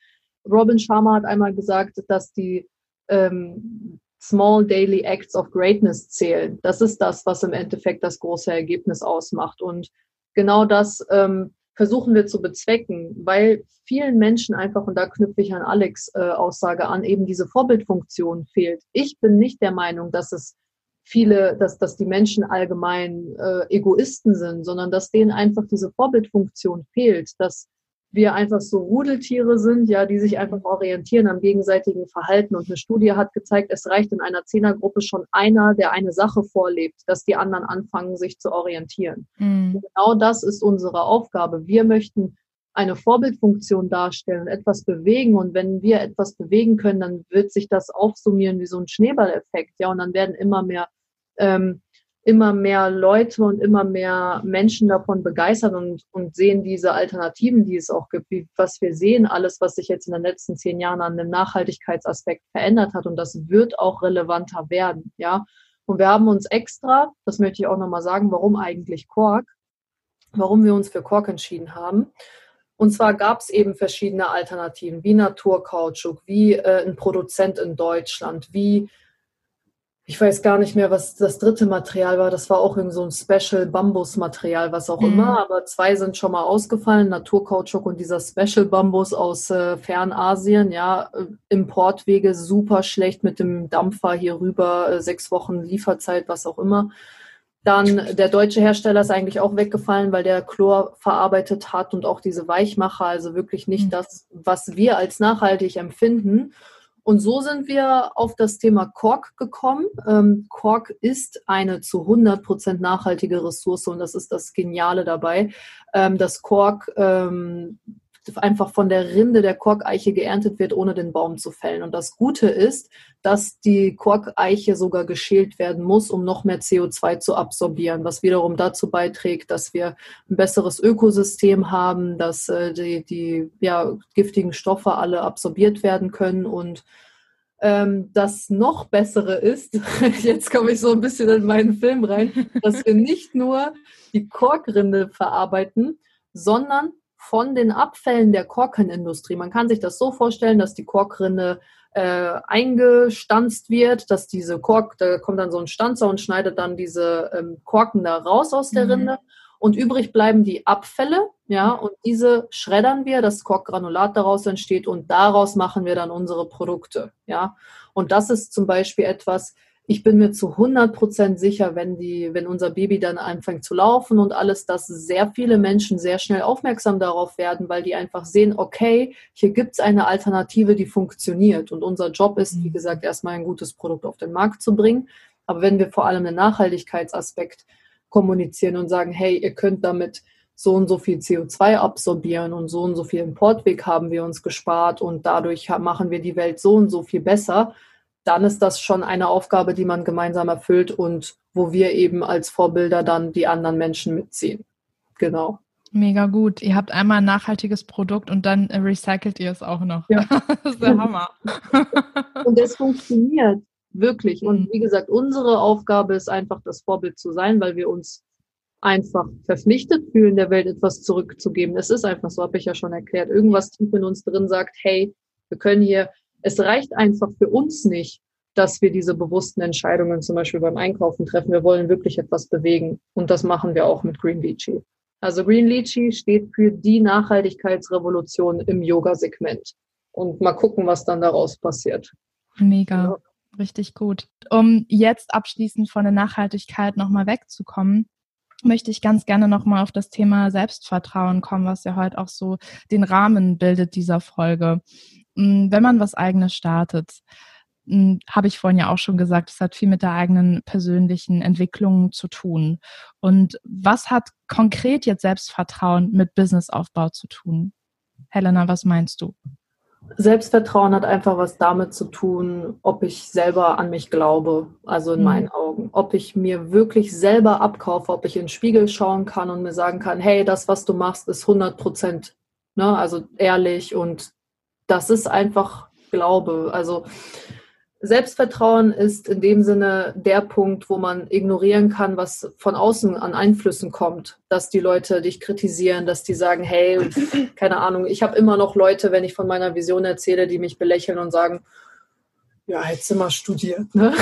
C: Robin Sharma hat einmal gesagt, dass die ähm, Small Daily Acts of Greatness zählen. Das ist das, was im Endeffekt das große Ergebnis ausmacht. Und genau das ähm, versuchen wir zu bezwecken, weil vielen Menschen einfach, und da knüpfe ich an Alex äh, Aussage an, eben diese Vorbildfunktion fehlt. Ich bin nicht der Meinung, dass es viele, dass, dass die Menschen allgemein äh, Egoisten sind, sondern dass denen einfach diese Vorbildfunktion fehlt, dass wir einfach so Rudeltiere sind, ja, die sich einfach orientieren am gegenseitigen Verhalten. Und eine Studie hat gezeigt, es reicht in einer Zehnergruppe schon einer, der eine Sache vorlebt, dass die anderen anfangen, sich zu orientieren. Mhm. Genau das ist unsere Aufgabe. Wir möchten eine Vorbildfunktion darstellen, etwas bewegen. Und wenn wir etwas bewegen können, dann wird sich das aufsummieren wie so ein Schneeballeffekt, ja, und dann werden immer mehr ähm, immer mehr Leute und immer mehr Menschen davon begeistert und, und sehen diese Alternativen, die es auch gibt, wie, was wir sehen, alles, was sich jetzt in den letzten zehn Jahren an dem Nachhaltigkeitsaspekt verändert hat und das wird auch relevanter werden, ja. Und wir haben uns extra, das möchte ich auch nochmal sagen, warum eigentlich Kork, warum wir uns für Kork entschieden haben. Und zwar gab es eben verschiedene Alternativen, wie Naturkautschuk, wie äh, ein Produzent in Deutschland, wie ich weiß gar nicht mehr, was das dritte Material war. Das war auch irgend so ein Special Bambus-Material, was auch mhm. immer. Aber zwei sind schon mal ausgefallen: Naturkautschuk und dieser Special Bambus aus äh, Fernasien. Ja, äh, Importwege super schlecht mit dem Dampfer hier rüber, äh, sechs Wochen Lieferzeit, was auch immer. Dann der deutsche Hersteller ist eigentlich auch weggefallen, weil der Chlor verarbeitet hat und auch diese Weichmacher, also wirklich nicht mhm. das, was wir als nachhaltig empfinden. Und so sind wir auf das Thema Kork gekommen. Ähm, Kork ist eine zu 100 Prozent nachhaltige Ressource und das ist das Geniale dabei, ähm, dass Kork ähm, einfach von der Rinde der Korkeiche geerntet wird, ohne den Baum zu fällen. Und das Gute ist, dass die Korkeiche sogar geschält werden muss, um noch mehr CO2 zu absorbieren, was wiederum dazu beiträgt, dass wir ein besseres Ökosystem haben, dass äh, die, die ja, giftigen Stoffe alle absorbiert werden können und ähm, das noch bessere ist, jetzt komme ich so ein bisschen in meinen Film rein, dass wir nicht nur die Korkrinde verarbeiten, sondern von den Abfällen der Korkenindustrie. Man kann sich das so vorstellen, dass die Korkrinde äh, eingestanzt wird, dass diese Kork, da kommt dann so ein Stanzer und schneidet dann diese ähm, Korken da raus aus der mhm. Rinde. Und übrig bleiben die Abfälle, ja, und diese schreddern wir, das Korkgranulat daraus entsteht und daraus machen wir dann unsere Produkte, ja. Und das ist zum Beispiel etwas, ich bin mir zu 100 Prozent sicher, wenn die, wenn unser Baby dann anfängt zu laufen und alles, dass sehr viele Menschen sehr schnell aufmerksam darauf werden, weil die einfach sehen, okay, hier gibt es eine Alternative, die funktioniert. Und unser Job ist, wie mhm. gesagt, erstmal ein gutes Produkt auf den Markt zu bringen. Aber wenn wir vor allem den Nachhaltigkeitsaspekt kommunizieren und sagen, hey, ihr könnt damit so und so viel CO2 absorbieren und so und so viel Importweg haben wir uns gespart und dadurch machen wir die Welt so und so viel besser, dann ist das schon eine Aufgabe, die man gemeinsam erfüllt und wo wir eben als Vorbilder dann die anderen Menschen mitziehen. Genau.
A: Mega gut. Ihr habt einmal ein nachhaltiges Produkt und dann recycelt ihr es auch noch. Ja. das ist der Hammer.
C: und es funktioniert wirklich. Und mhm. wie gesagt, unsere Aufgabe ist einfach, das Vorbild zu sein, weil wir uns einfach verpflichtet fühlen, der Welt etwas zurückzugeben. Es ist einfach so, habe ich ja schon erklärt. Irgendwas tief in uns drin sagt, hey, wir können hier es reicht einfach für uns nicht, dass wir diese bewussten Entscheidungen zum Beispiel beim Einkaufen treffen. Wir wollen wirklich etwas bewegen. Und das machen wir auch mit Green Lychee. Also Green Lychee steht für die Nachhaltigkeitsrevolution im Yoga-Segment. Und mal gucken, was dann daraus passiert.
A: Mega. Ja. Richtig gut. Um jetzt abschließend von der Nachhaltigkeit nochmal wegzukommen, möchte ich ganz gerne nochmal auf das Thema Selbstvertrauen kommen, was ja heute auch so den Rahmen bildet dieser Folge. Hm, wenn man was eigenes startet, hm, habe ich vorhin ja auch schon gesagt, es hat viel mit der eigenen persönlichen Entwicklung zu tun. Und was hat konkret jetzt Selbstvertrauen mit Businessaufbau zu tun? Helena, was meinst du?
C: Selbstvertrauen hat einfach was damit zu tun, ob ich selber an mich glaube, also in mhm. meinen Augen. Ob ich mir wirklich selber abkaufe, ob ich in den Spiegel schauen kann und mir sagen kann, hey, das, was du machst, ist 100 Prozent, ne, also ehrlich und das ist einfach Glaube. Also Selbstvertrauen ist in dem Sinne der Punkt, wo man ignorieren kann, was von außen an Einflüssen kommt. Dass die Leute dich kritisieren, dass die sagen, hey, keine Ahnung, ich habe immer noch Leute, wenn ich von meiner Vision erzähle, die mich belächeln und sagen, ja, hättest du mal studiert, ne?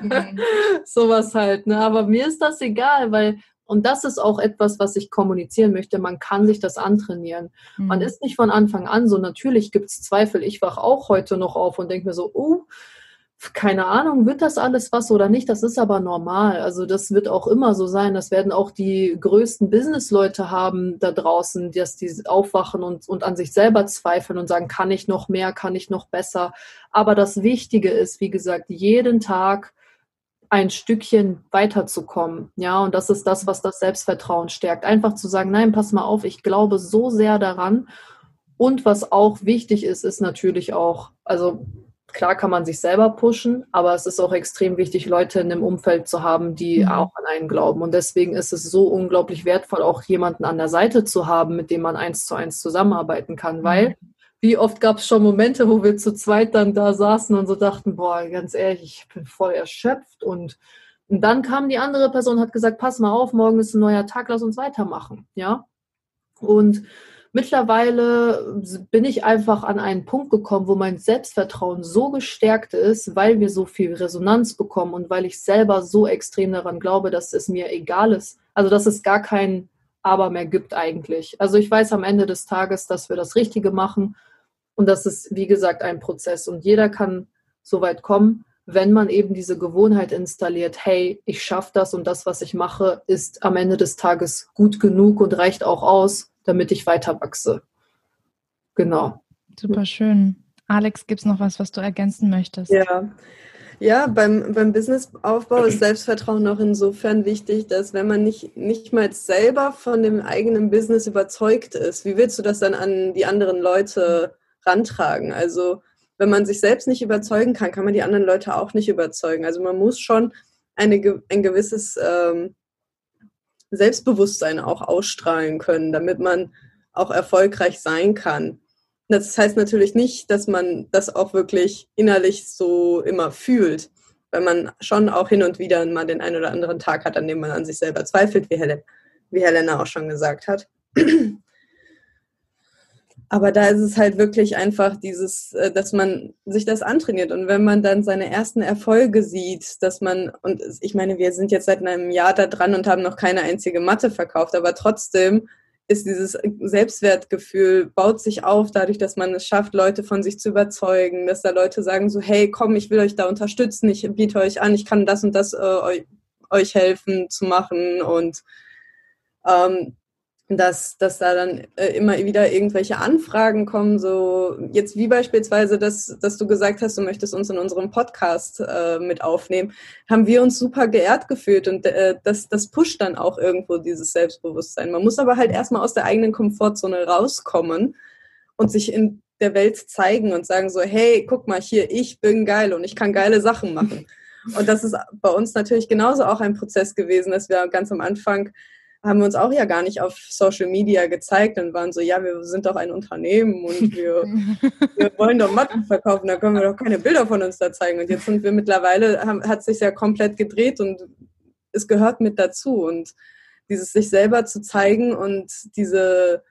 C: Mhm. Sowas halt, ne? Aber mir ist das egal, weil und das ist auch etwas, was ich kommunizieren möchte. Man kann sich das antrainieren. Mhm. Man ist nicht von Anfang an so. Natürlich gibt es Zweifel. Ich wache auch heute noch auf und denke mir so, oh, keine Ahnung, wird das alles was oder nicht? Das ist aber normal. Also das wird auch immer so sein. Das werden auch die größten Businessleute haben da draußen, dass die aufwachen und, und an sich selber zweifeln und sagen, kann ich noch mehr, kann ich noch besser? Aber das Wichtige ist, wie gesagt, jeden Tag ein Stückchen weiterzukommen. Ja, und das ist das, was das Selbstvertrauen stärkt. Einfach zu sagen, nein, pass mal auf, ich glaube so sehr daran. Und was auch wichtig ist, ist natürlich auch, also klar kann man sich selber pushen, aber es ist auch extrem wichtig, Leute in dem Umfeld zu haben, die mhm. auch an einen glauben. Und deswegen ist es so unglaublich wertvoll, auch jemanden an der Seite zu haben, mit dem man eins zu eins zusammenarbeiten kann, weil mhm wie oft gab es schon Momente, wo wir zu zweit dann da saßen und so dachten, boah, ganz ehrlich, ich bin voll erschöpft. Und, und dann kam die andere Person und hat gesagt, pass mal auf, morgen ist ein neuer Tag, lass uns weitermachen. Ja. Und mittlerweile bin ich einfach an einen Punkt gekommen, wo mein Selbstvertrauen so gestärkt ist, weil wir so viel Resonanz bekommen und weil ich selber so extrem daran glaube, dass es mir egal ist. Also, dass es gar kein Aber mehr gibt eigentlich. Also ich weiß am Ende des Tages, dass wir das Richtige machen und das ist, wie gesagt, ein Prozess. Und jeder kann so weit kommen, wenn man eben diese Gewohnheit installiert, hey, ich schaffe das und das, was ich mache, ist am Ende des Tages gut genug und reicht auch aus, damit ich weiter wachse. Genau.
A: Super schön. Alex, gibt es noch was, was du ergänzen möchtest?
B: Ja. Ja, beim, beim Businessaufbau ist Selbstvertrauen auch insofern wichtig, dass wenn man nicht, nicht mal selber von dem eigenen Business überzeugt ist, wie willst du das dann an die anderen Leute rantragen. Also wenn man sich selbst nicht überzeugen kann, kann man die anderen Leute auch nicht überzeugen. Also man muss schon eine, ein gewisses ähm, Selbstbewusstsein auch ausstrahlen können, damit man auch erfolgreich sein kann. Das heißt natürlich nicht, dass man das auch wirklich innerlich so immer fühlt, weil man schon auch hin und wieder mal den einen oder anderen Tag hat, an dem man an sich selber zweifelt, wie, Helen, wie Helena auch schon gesagt hat. Aber da ist es halt wirklich einfach dieses, äh, dass man sich das antrainiert. Und wenn man dann seine ersten Erfolge sieht, dass man, und ich meine, wir sind jetzt seit einem Jahr da dran und haben noch keine einzige Matte verkauft, aber trotzdem ist dieses Selbstwertgefühl, baut sich auf dadurch, dass man es schafft, Leute von sich zu überzeugen, dass da Leute sagen so, hey, komm, ich will euch da unterstützen, ich biete euch an, ich kann das und das äh, euch helfen zu machen und ähm, dass, dass da dann äh, immer wieder irgendwelche Anfragen kommen, so jetzt wie beispielsweise, dass, dass du gesagt hast, du möchtest uns in unserem Podcast äh, mit aufnehmen, haben wir uns super geehrt gefühlt und äh, das, das pusht dann auch irgendwo dieses Selbstbewusstsein. Man muss aber halt erstmal aus der eigenen Komfortzone rauskommen und sich in der Welt zeigen und sagen so, hey, guck mal hier, ich bin geil und ich kann geile Sachen machen. Und das ist bei uns natürlich genauso auch ein Prozess gewesen, dass wir ganz am Anfang haben wir uns auch ja gar nicht auf Social Media gezeigt und waren so, ja, wir sind doch ein Unternehmen und wir, wir wollen doch Matten verkaufen, da können wir doch keine Bilder von uns da zeigen. Und jetzt sind wir mittlerweile, haben, hat sich ja komplett gedreht und es gehört mit dazu. Und dieses sich selber zu zeigen und diese,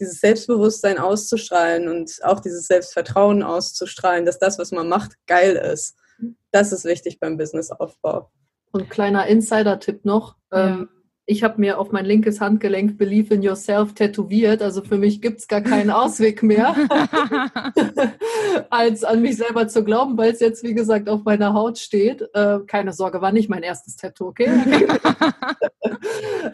B: dieses Selbstbewusstsein auszustrahlen und auch dieses Selbstvertrauen auszustrahlen, dass das, was man macht, geil ist. Das ist wichtig beim Businessaufbau.
C: Und kleiner Insider-Tipp noch. Ja. Ähm, ich habe mir auf mein linkes Handgelenk Believe in Yourself tätowiert. Also für mich gibt es gar keinen Ausweg mehr, als an mich selber zu glauben, weil es jetzt, wie gesagt, auf meiner Haut steht. Äh, keine Sorge, war nicht mein erstes Tattoo, okay?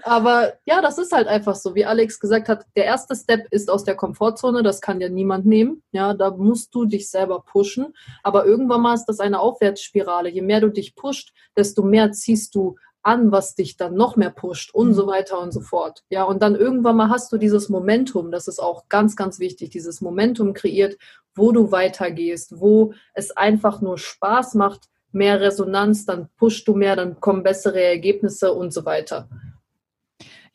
C: Aber ja, das ist halt einfach so. Wie Alex gesagt hat, der erste Step ist aus der Komfortzone. Das kann ja niemand nehmen. Ja, da musst du dich selber pushen. Aber irgendwann mal ist das eine Aufwärtsspirale. Je mehr du dich pusht, desto mehr ziehst du an, was dich dann noch mehr pusht und so mhm. weiter und so fort. Ja, und dann irgendwann mal hast du dieses Momentum, das ist auch ganz, ganz wichtig, dieses Momentum kreiert, wo du weitergehst, wo es einfach nur Spaß macht, mehr Resonanz, dann pushst du mehr, dann kommen bessere Ergebnisse und so weiter.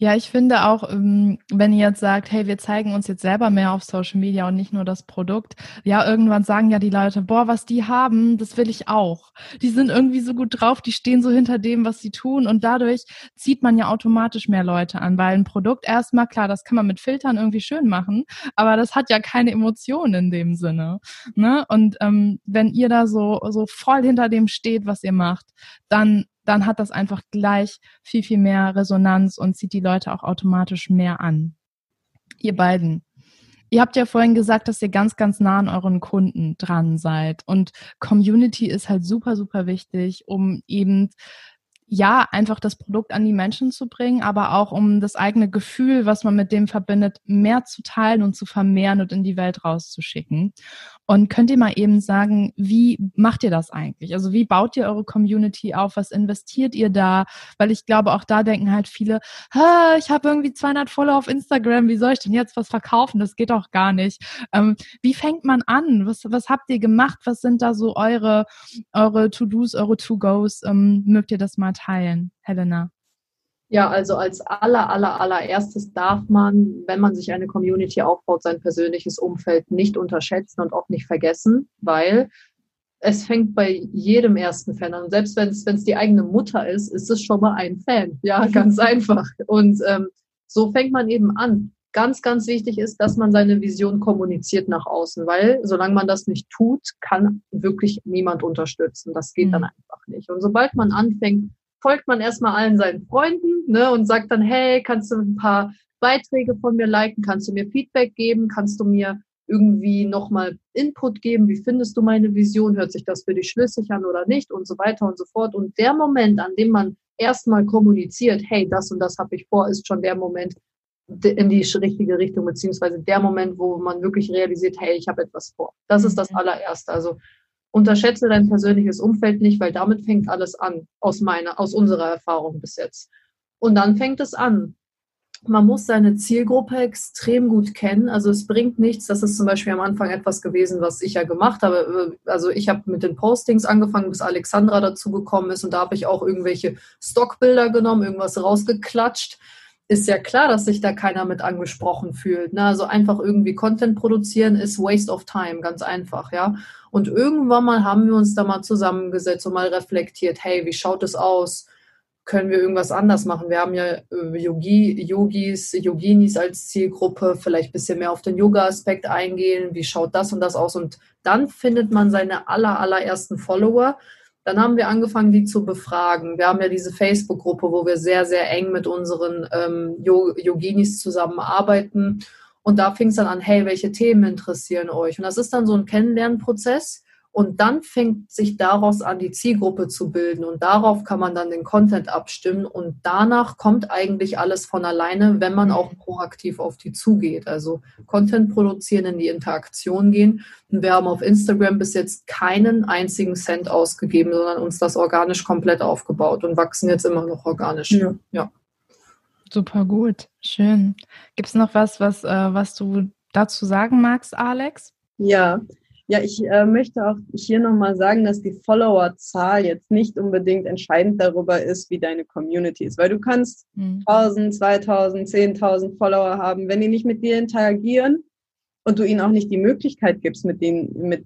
A: Ja, ich finde auch, ähm, wenn ihr jetzt sagt, hey, wir zeigen uns jetzt selber mehr auf Social Media und nicht nur das Produkt, ja, irgendwann sagen ja die Leute, boah, was die haben, das will ich auch. Die sind irgendwie so gut drauf, die stehen so hinter dem, was sie tun und dadurch zieht man ja automatisch mehr Leute an, weil ein Produkt erstmal, klar, das kann man mit Filtern irgendwie schön machen, aber das hat ja keine Emotionen in dem Sinne. Ne? Und ähm, wenn ihr da so, so voll hinter dem steht, was ihr macht, dann dann hat das einfach gleich viel, viel mehr Resonanz und zieht die Leute auch automatisch mehr an. Ihr beiden. Ihr habt ja vorhin gesagt, dass ihr ganz, ganz nah an euren Kunden dran seid. Und Community ist halt super, super wichtig, um eben ja, einfach das Produkt an die Menschen zu bringen, aber auch um das eigene Gefühl, was man mit dem verbindet, mehr zu teilen und zu vermehren und in die Welt rauszuschicken. Und könnt ihr mal eben sagen, wie macht ihr das eigentlich? Also wie baut ihr eure Community auf? Was investiert ihr da? Weil ich glaube, auch da denken halt viele, ich habe irgendwie 200 Follower auf Instagram, wie soll ich denn jetzt was verkaufen? Das geht doch gar nicht. Ähm, wie fängt man an? Was, was habt ihr gemacht? Was sind da so eure, eure To-Dos, eure To-Gos? Ähm, mögt ihr das mal teilen, Helena?
C: Ja, also als aller, aller, allererstes darf man, wenn man sich eine Community aufbaut, sein persönliches Umfeld nicht unterschätzen und auch nicht vergessen, weil es fängt bei jedem ersten Fan an. Selbst wenn es die eigene Mutter ist, ist es schon mal ein Fan. Ja, ganz einfach. Und ähm, so fängt man eben an. Ganz, ganz wichtig ist, dass man seine Vision kommuniziert nach außen, weil solange man das nicht tut, kann wirklich niemand unterstützen. Das geht mhm. dann einfach nicht. Und sobald man anfängt, folgt man erstmal allen seinen Freunden ne, und sagt dann, hey, kannst du ein paar Beiträge von mir liken, kannst du mir Feedback geben, kannst du mir irgendwie nochmal Input geben, wie findest du meine Vision, hört sich das für dich schlüssig an oder nicht und so weiter und so fort. Und der Moment, an dem man erstmal kommuniziert, hey, das und das habe ich vor, ist schon der Moment in die richtige Richtung, beziehungsweise der Moment, wo man wirklich realisiert, hey, ich habe etwas vor. Das ist das mhm. allererste. Also unterschätze dein persönliches Umfeld nicht, weil damit fängt alles an, aus meiner, aus unserer Erfahrung bis jetzt. Und dann fängt es an. Man muss seine Zielgruppe extrem gut kennen. Also es bringt nichts. Das ist zum Beispiel am Anfang etwas gewesen, was ich ja gemacht habe. Also ich habe mit den Postings angefangen, bis Alexandra dazu gekommen ist. Und da habe ich auch irgendwelche Stockbilder genommen, irgendwas rausgeklatscht ist ja klar, dass sich da keiner mit angesprochen fühlt. Ne? Also einfach irgendwie Content produzieren ist Waste of Time, ganz einfach, ja. Und irgendwann mal haben wir uns da mal zusammengesetzt und mal reflektiert, hey, wie schaut es aus? Können wir irgendwas anders machen? Wir haben ja äh, Yogi, Yogis, Yoginis als Zielgruppe, vielleicht ein bisschen mehr auf den Yoga-Aspekt eingehen. Wie schaut das und das aus? Und dann findet man seine aller, allerersten Follower Dann haben wir angefangen, die zu befragen. Wir haben ja diese Facebook-Gruppe, wo wir sehr, sehr eng mit unseren ähm, Yoginis zusammenarbeiten. Und da fing es dann an, hey, welche Themen interessieren euch? Und das ist dann so ein Kennenlernprozess. Und dann fängt sich daraus an, die Zielgruppe zu bilden. Und darauf kann man dann den Content abstimmen. Und danach kommt eigentlich alles von alleine, wenn man auch proaktiv auf die zugeht. Also Content produzieren, in die Interaktion gehen. Und wir haben auf Instagram bis jetzt keinen einzigen Cent ausgegeben, sondern uns das organisch komplett aufgebaut und wachsen jetzt immer noch organisch. Ja. ja.
A: Super gut. Schön. Gibt es noch was, was, äh, was du dazu sagen magst, Alex?
B: Ja, ja, ich äh, möchte auch hier nochmal sagen, dass die Followerzahl jetzt nicht unbedingt entscheidend darüber ist, wie deine Community ist, weil du kannst mhm. 1000, 2000, 10.000 Follower haben, wenn die nicht mit dir interagieren und du ihnen auch nicht die Möglichkeit gibst, mit denen, mit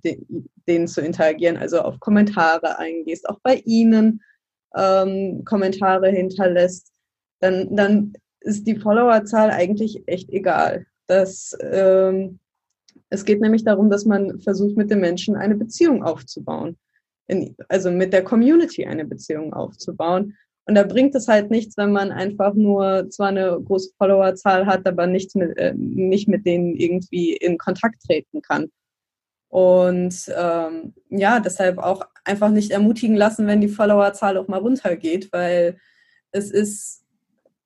B: denen zu interagieren, also auf Kommentare eingehst, auch bei ihnen ähm, Kommentare hinterlässt, dann, dann ist die Followerzahl eigentlich echt egal. Das ähm, es geht nämlich darum, dass man versucht, mit den Menschen eine Beziehung aufzubauen. In, also mit der Community eine Beziehung aufzubauen. Und da bringt es halt nichts, wenn man einfach nur zwar eine große Followerzahl hat, aber nichts mit, äh, nicht mit denen irgendwie in Kontakt treten kann. Und ähm, ja, deshalb auch einfach nicht ermutigen lassen, wenn die Followerzahl auch mal runtergeht, weil es ist,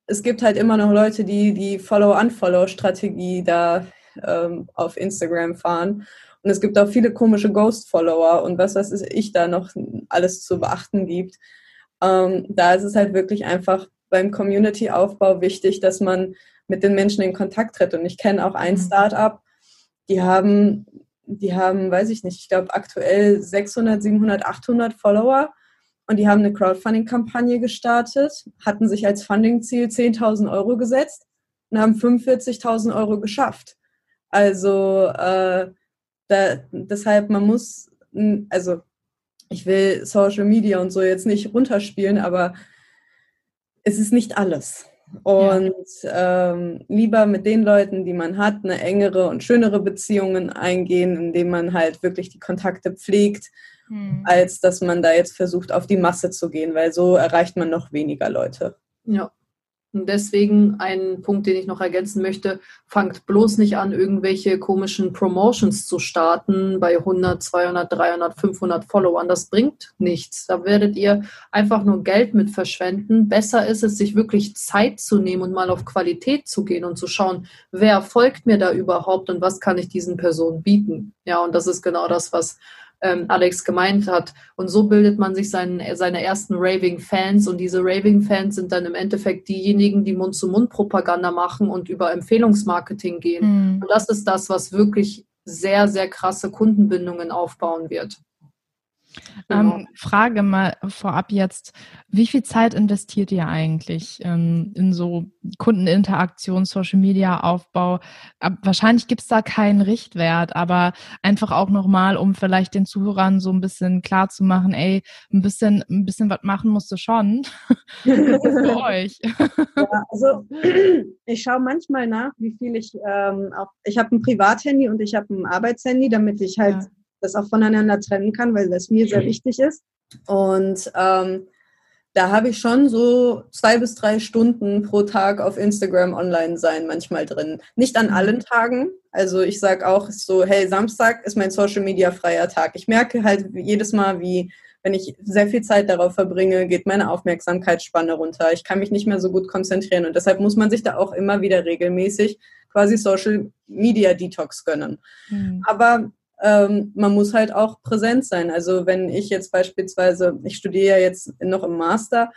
B: es gibt halt immer noch Leute, die die Follow-Unfollow-Strategie da ähm, auf Instagram fahren. Und es gibt auch viele komische Ghost-Follower und was weiß ich da noch alles zu beachten gibt. Ähm, da ist es halt wirklich einfach beim Community-Aufbau wichtig, dass man mit den Menschen in Kontakt tritt. Und ich kenne auch ein mhm. Startup, die haben, die haben, weiß ich nicht, ich glaube aktuell 600, 700, 800 Follower und die haben eine Crowdfunding-Kampagne gestartet, hatten sich als Funding-Ziel 10.000 Euro gesetzt und haben 45.000 Euro geschafft. Also äh, da, deshalb, man muss, also ich will Social Media und so jetzt nicht runterspielen, aber es ist nicht alles. Und ja. ähm, lieber mit den Leuten, die man hat, eine engere und schönere Beziehungen eingehen, indem man halt wirklich die Kontakte pflegt, hm. als dass man da jetzt versucht, auf die Masse zu gehen, weil so erreicht man noch weniger Leute.
C: Ja, und deswegen ein Punkt, den ich noch ergänzen möchte, fangt bloß nicht an, irgendwelche komischen Promotions zu starten bei 100, 200, 300, 500 Followern. Das bringt nichts. Da werdet ihr einfach nur Geld mit verschwenden. Besser ist es, sich wirklich Zeit zu nehmen und mal auf Qualität zu gehen und zu schauen, wer folgt mir da überhaupt und was kann ich diesen Personen bieten. Ja, und das ist genau das, was ähm, Alex gemeint hat. Und so bildet man sich seinen, seine ersten Raving-Fans und diese Raving-Fans sind dann im Endeffekt diejenigen, die Mund-zu-Mund-Propaganda machen und über Empfehlungsmarketing gehen. Mhm. Und das ist das, was wirklich sehr, sehr krasse Kundenbindungen aufbauen wird.
A: Genau. Ähm, Frage mal vorab jetzt, wie viel Zeit investiert ihr eigentlich ähm, in so Kundeninteraktion, Social Media Aufbau? Ab, wahrscheinlich gibt es da keinen Richtwert, aber einfach auch nochmal, um vielleicht den Zuhörern so ein bisschen klar zu machen, ey, ein bisschen, ein bisschen was machen musst du schon. für
B: euch. ja, also ich schaue manchmal nach, wie viel ich ähm, auch, ich habe ein Privathandy und ich habe ein Arbeitshandy, damit ich halt ja das auch voneinander trennen kann, weil das mir sehr wichtig ist. Und ähm, da habe ich schon so zwei bis drei Stunden pro Tag auf Instagram online sein manchmal drin. Nicht an allen Tagen. Also ich sage auch so, hey, Samstag ist mein Social Media freier Tag. Ich merke halt jedes Mal, wie wenn ich sehr viel Zeit darauf verbringe, geht meine Aufmerksamkeitsspanne runter. Ich kann mich nicht mehr so gut konzentrieren und deshalb muss man sich da auch immer wieder regelmäßig quasi Social Media Detox gönnen. Mhm. Aber ähm, man muss halt auch präsent sein. Also wenn ich jetzt beispielsweise, ich studiere ja jetzt noch im Master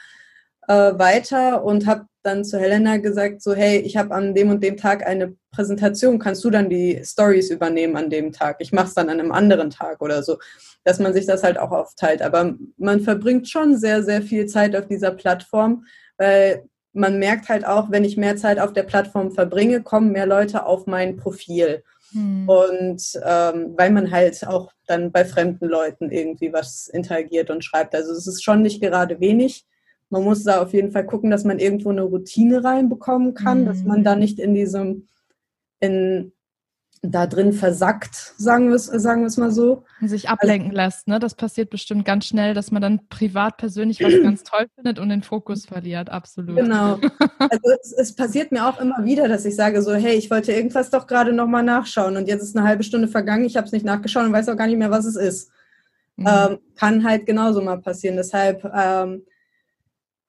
B: äh, weiter und habe dann zu Helena gesagt, so hey, ich habe an dem und dem Tag eine Präsentation, kannst du dann die Stories übernehmen an dem Tag? Ich mache es dann an einem anderen Tag oder so, dass man sich das halt auch aufteilt. Aber man verbringt schon sehr, sehr viel Zeit auf dieser Plattform, weil man merkt halt auch, wenn ich mehr Zeit auf der Plattform verbringe, kommen mehr Leute auf mein Profil. Hm. Und ähm, weil man halt auch dann bei fremden Leuten irgendwie was interagiert und schreibt. Also es ist schon nicht gerade wenig. Man muss da auf jeden Fall gucken, dass man irgendwo eine Routine reinbekommen kann, hm. dass man da hm. nicht in diesem, in da drin versackt, sagen wir es sagen wir's mal so.
A: Und sich ablenken also, lässt, ne? Das passiert bestimmt ganz schnell, dass man dann privat persönlich was ganz toll findet und den Fokus verliert, absolut.
B: Genau. Also es, es, passiert mir auch immer wieder, dass ich sage so, hey, ich wollte irgendwas doch gerade nochmal nachschauen und jetzt ist eine halbe Stunde vergangen, ich habe es nicht nachgeschaut und weiß auch gar nicht mehr, was es ist. Mhm. Ähm, kann halt genauso mal passieren. Deshalb ähm,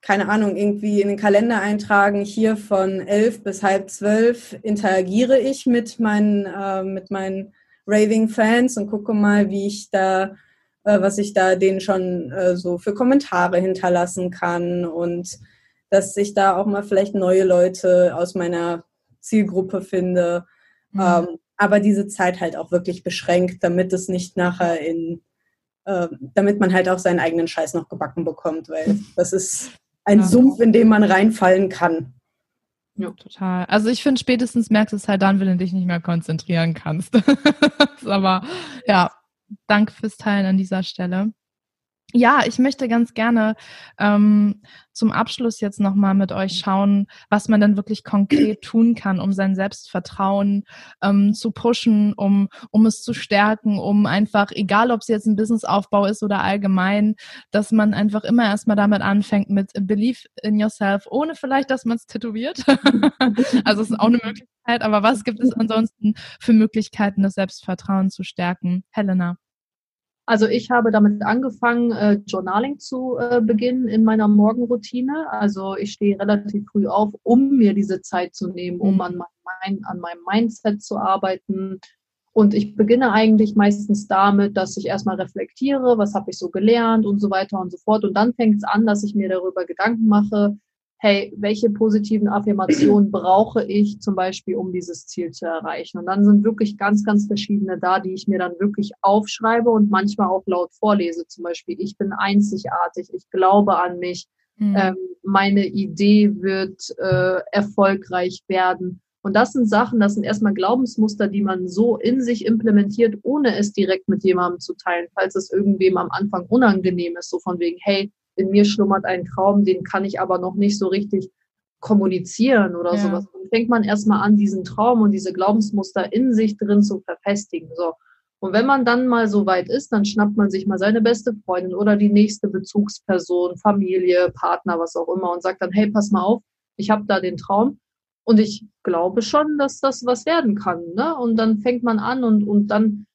B: keine Ahnung, irgendwie in den Kalender eintragen, hier von elf bis halb zwölf interagiere ich mit meinen, äh, mit meinen Raving-Fans und gucke mal, wie ich da, äh, was ich da denen schon äh, so für Kommentare hinterlassen kann und dass ich da auch mal vielleicht neue Leute aus meiner Zielgruppe finde. Mhm. Ähm, aber diese Zeit halt auch wirklich beschränkt, damit es nicht nachher in, äh, damit man halt auch seinen eigenen Scheiß noch gebacken bekommt, weil das ist ein ja. Sumpf, in dem man reinfallen kann.
A: Ja, total. Also ich finde, spätestens merkst du es halt dann, wenn du dich nicht mehr konzentrieren kannst. Aber ja, danke fürs Teilen an dieser Stelle. Ja, ich möchte ganz gerne ähm, zum Abschluss jetzt nochmal mit euch schauen, was man dann wirklich konkret tun kann, um sein Selbstvertrauen ähm, zu pushen, um, um es zu stärken, um einfach, egal ob es jetzt ein Businessaufbau ist oder allgemein, dass man einfach immer erstmal damit anfängt mit Believe in yourself, ohne vielleicht, dass man es tätowiert. also es ist auch eine Möglichkeit, aber was gibt es ansonsten für Möglichkeiten, das Selbstvertrauen zu stärken? Helena.
C: Also ich habe damit angefangen, äh, Journaling zu äh, beginnen in meiner Morgenroutine. Also ich stehe relativ früh auf, um mir diese Zeit zu nehmen, um mhm. an, mein, an meinem Mindset zu arbeiten. Und ich beginne eigentlich meistens damit, dass ich erstmal reflektiere, was habe ich so gelernt und so weiter und so fort. Und dann fängt es an, dass ich mir darüber Gedanken mache, hey, welche positiven Affirmationen brauche ich zum Beispiel, um dieses Ziel zu erreichen? Und dann sind wirklich ganz, ganz verschiedene da, die ich mir dann wirklich aufschreibe und manchmal auch laut vorlese. Zum Beispiel, ich bin einzigartig, ich glaube an mich, mhm. ähm, meine Idee wird äh, erfolgreich werden. Und das sind Sachen, das sind erstmal Glaubensmuster, die man so in sich implementiert, ohne es direkt mit jemandem zu teilen, falls es irgendwem am Anfang unangenehm ist, so von wegen, hey, in mir schlummert ein Traum, den kann ich aber noch nicht so richtig kommunizieren oder ja. sowas. Dann fängt man erstmal an, diesen Traum und diese Glaubensmuster in sich drin zu verfestigen. So. Und wenn man dann mal so weit ist, dann schnappt man sich mal seine beste Freundin oder die nächste Bezugsperson, Familie, Partner, was auch immer und sagt dann, hey, pass mal auf, ich habe da den Traum und ich glaube schon, dass das was werden kann. Ne? Und dann fängt man an und, und dann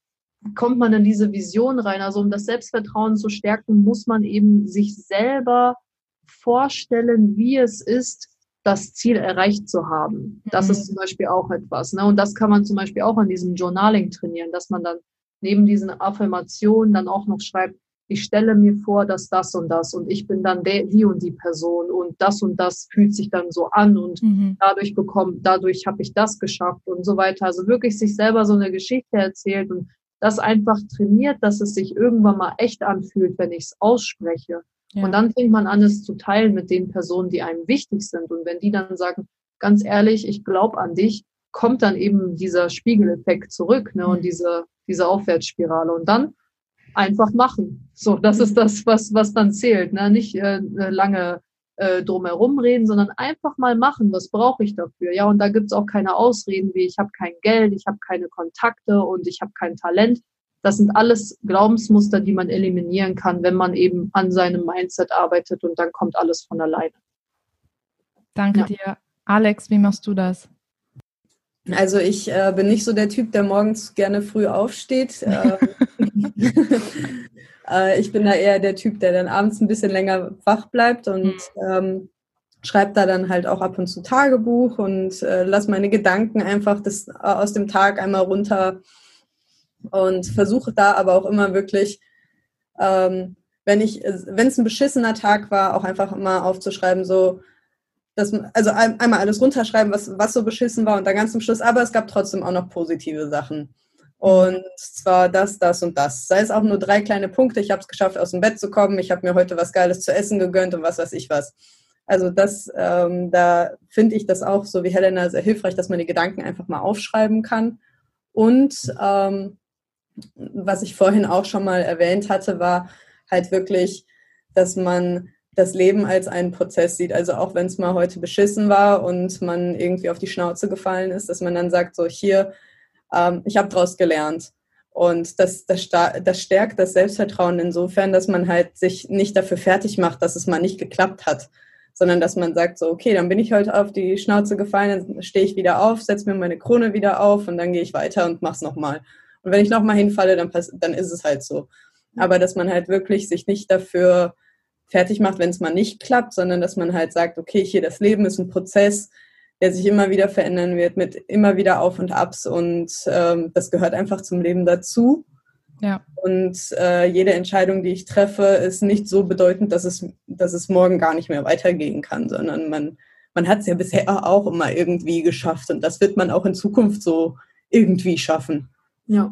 C: kommt man in diese Vision rein. Also um das Selbstvertrauen zu stärken, muss man eben sich selber vorstellen, wie es ist, das Ziel erreicht zu haben. Das mhm. ist zum Beispiel auch etwas. Ne? Und das kann man zum Beispiel auch an diesem Journaling trainieren, dass man dann neben diesen Affirmationen dann auch noch schreibt, ich stelle mir vor, dass das und das und ich bin dann der, die und die Person und das und das fühlt sich dann so an und mhm. dadurch bekommt, dadurch habe ich das geschafft und so weiter. Also wirklich sich selber so eine Geschichte erzählt und das einfach trainiert, dass es sich irgendwann mal echt anfühlt, wenn ich es ausspreche. Ja. Und dann fängt man an, es zu teilen mit den Personen, die einem wichtig sind. Und wenn die dann sagen, ganz ehrlich, ich glaube an dich, kommt dann eben dieser Spiegeleffekt zurück ne, und mhm. diese, diese Aufwärtsspirale. Und dann einfach machen. So, das ist das, was, was dann zählt. Ne? Nicht äh, lange äh, drumherum reden, sondern einfach mal machen. Was brauche ich dafür? Ja, und da gibt's auch keine Ausreden wie ich habe kein Geld, ich habe keine Kontakte und ich habe kein Talent. Das sind alles Glaubensmuster, die man eliminieren kann, wenn man eben an seinem Mindset arbeitet und dann kommt alles von alleine.
A: Danke ja. dir. Alex, wie machst du das?
B: Also ich äh, bin nicht so der Typ, der morgens gerne früh aufsteht. Äh, Äh, ich bin da eher der Typ, der dann abends ein bisschen länger wach bleibt und mhm. ähm, schreibe da dann halt auch ab und zu Tagebuch und äh, lass meine Gedanken einfach das, äh, aus dem Tag einmal runter und versuche da aber auch immer wirklich, ähm, wenn ich, wenn es ein beschissener Tag war, auch einfach immer aufzuschreiben, so, dass, also einmal alles runterschreiben, was, was so beschissen war und dann ganz zum Schluss, aber es gab trotzdem auch noch positive Sachen. Und zwar das, das und das. Sei es auch nur drei kleine Punkte. Ich habe es geschafft, aus dem Bett zu kommen. Ich habe mir heute was Geiles zu essen gegönnt und was weiß ich was. Also das, ähm, da finde ich das auch so wie Helena sehr hilfreich, dass man die Gedanken einfach mal aufschreiben kann. Und ähm, was ich vorhin auch schon mal erwähnt hatte, war halt wirklich, dass man das Leben als einen Prozess sieht. Also auch wenn es mal heute beschissen war und man irgendwie auf die Schnauze gefallen ist, dass man dann sagt, so hier, ähm, ich habe daraus gelernt. Und das, das, das stärkt das Selbstvertrauen insofern, dass man halt sich nicht dafür fertig macht, dass es mal nicht geklappt hat, sondern dass man sagt so, okay, dann bin ich heute auf die Schnauze gefallen, dann stehe ich wieder auf, setze mir meine Krone wieder auf und dann gehe ich weiter und mach's nochmal. Und wenn ich nochmal hinfalle, dann, dann ist es halt so. Aber dass man halt wirklich sich nicht dafür fertig macht, wenn es mal nicht klappt, sondern dass man halt sagt, okay, hier das Leben ist ein Prozess, der sich immer wieder verändern wird mit immer wieder Auf und Abs und ähm, das gehört einfach zum Leben dazu. Ja. Und äh, jede Entscheidung, die ich treffe, ist nicht so bedeutend, dass es, dass es morgen gar nicht mehr weitergehen kann, sondern man, man hat es ja bisher auch immer irgendwie geschafft und das wird man auch in Zukunft so irgendwie schaffen.
A: Ja.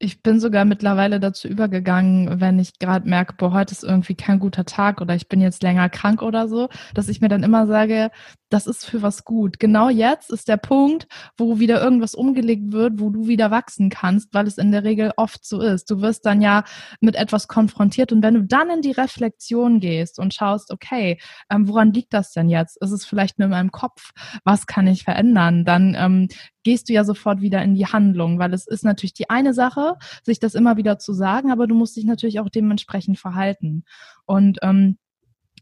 A: Ich bin sogar mittlerweile dazu übergegangen, wenn ich gerade merke, boah, heute ist irgendwie kein guter Tag oder ich bin jetzt länger krank oder so, dass ich mir dann immer sage, das ist für was gut. Genau jetzt ist der Punkt, wo wieder irgendwas umgelegt wird, wo du wieder wachsen kannst, weil es in der Regel oft so ist. Du wirst dann ja mit etwas konfrontiert und wenn du dann in die Reflexion gehst und schaust, okay, ähm, woran liegt das denn jetzt? Ist es vielleicht nur in meinem Kopf? Was kann ich verändern? Dann ähm, gehst du ja sofort wieder in die Handlung, weil es ist natürlich die eine Sache, sich das immer wieder zu sagen, aber du musst dich natürlich auch dementsprechend verhalten. Und ähm,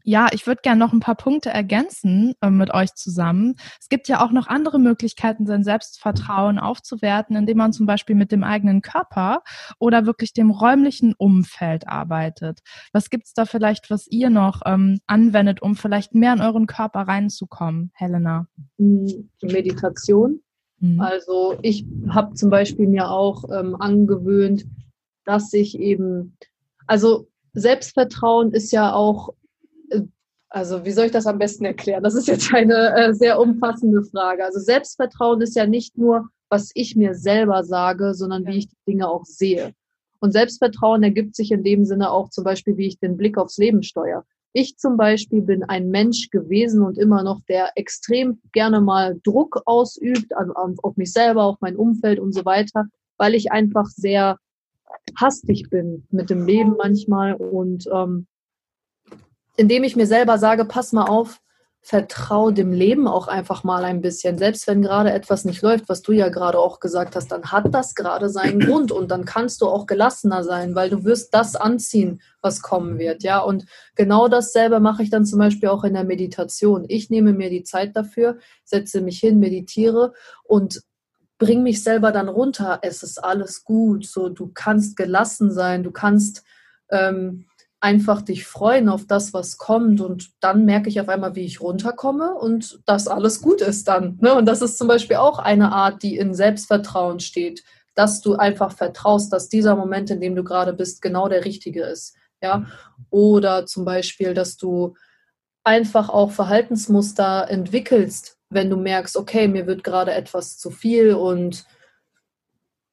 A: ja, ich würde gerne noch ein paar Punkte ergänzen äh, mit euch zusammen. Es gibt ja auch noch andere Möglichkeiten, sein Selbstvertrauen aufzuwerten, indem man zum Beispiel mit dem eigenen Körper oder wirklich dem räumlichen Umfeld arbeitet. Was gibt's da vielleicht, was ihr noch ähm, anwendet, um vielleicht mehr in euren Körper reinzukommen, Helena?
C: Hm, Meditation. Mhm. Also ich habe zum Beispiel mir auch ähm, angewöhnt, dass ich eben, also Selbstvertrauen ist ja auch also wie soll ich das am besten erklären? Das ist jetzt eine äh, sehr umfassende Frage. Also Selbstvertrauen ist ja nicht nur, was ich mir selber sage, sondern wie ich die Dinge auch sehe. Und Selbstvertrauen ergibt sich in dem Sinne auch zum Beispiel, wie ich den Blick aufs Leben steuere. Ich zum Beispiel bin ein Mensch gewesen und immer noch, der extrem gerne mal Druck ausübt also auf mich selber, auf mein Umfeld und so weiter, weil ich einfach sehr hastig bin mit dem Leben manchmal und ähm, indem ich mir selber sage, pass mal auf, vertraue dem Leben auch einfach mal ein bisschen. Selbst wenn gerade etwas nicht läuft, was du ja gerade auch gesagt hast, dann hat das gerade seinen Grund und dann kannst du auch gelassener sein, weil du wirst das anziehen, was kommen wird. Ja, und genau dasselbe mache ich dann zum Beispiel auch in der Meditation. Ich nehme mir die Zeit dafür, setze mich hin, meditiere und bring mich selber dann runter. Es ist alles gut. So, du kannst gelassen sein, du kannst ähm, einfach dich freuen auf das, was kommt. Und dann merke ich auf einmal, wie ich runterkomme und dass alles gut ist dann. Ne? Und das ist zum Beispiel auch eine Art, die in Selbstvertrauen steht, dass du einfach vertraust, dass dieser Moment, in dem du gerade bist, genau der richtige ist. Ja? Oder zum Beispiel, dass du einfach auch Verhaltensmuster entwickelst, wenn du merkst, okay, mir wird gerade etwas zu viel und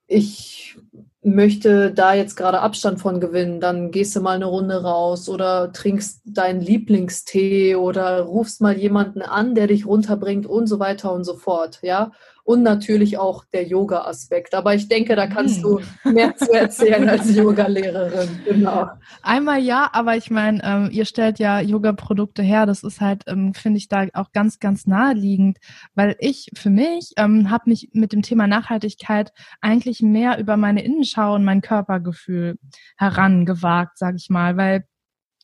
C: ich möchte da jetzt gerade Abstand von gewinnen, dann gehst du mal eine Runde raus oder trinkst deinen Lieblingstee oder rufst mal jemanden an, der dich runterbringt und so weiter und so fort, ja und natürlich auch der Yoga-Aspekt. Aber ich denke, da kannst du hm. mehr zu erzählen als Yoga-Lehrerin. Genau.
A: Einmal ja, aber ich meine, ähm, ihr stellt ja Yoga-Produkte her. Das ist halt, ähm, finde ich, da auch ganz, ganz naheliegend, weil ich für mich ähm, habe mich mit dem Thema Nachhaltigkeit eigentlich mehr über meine Innenschau und mein Körpergefühl herangewagt, sag ich mal, weil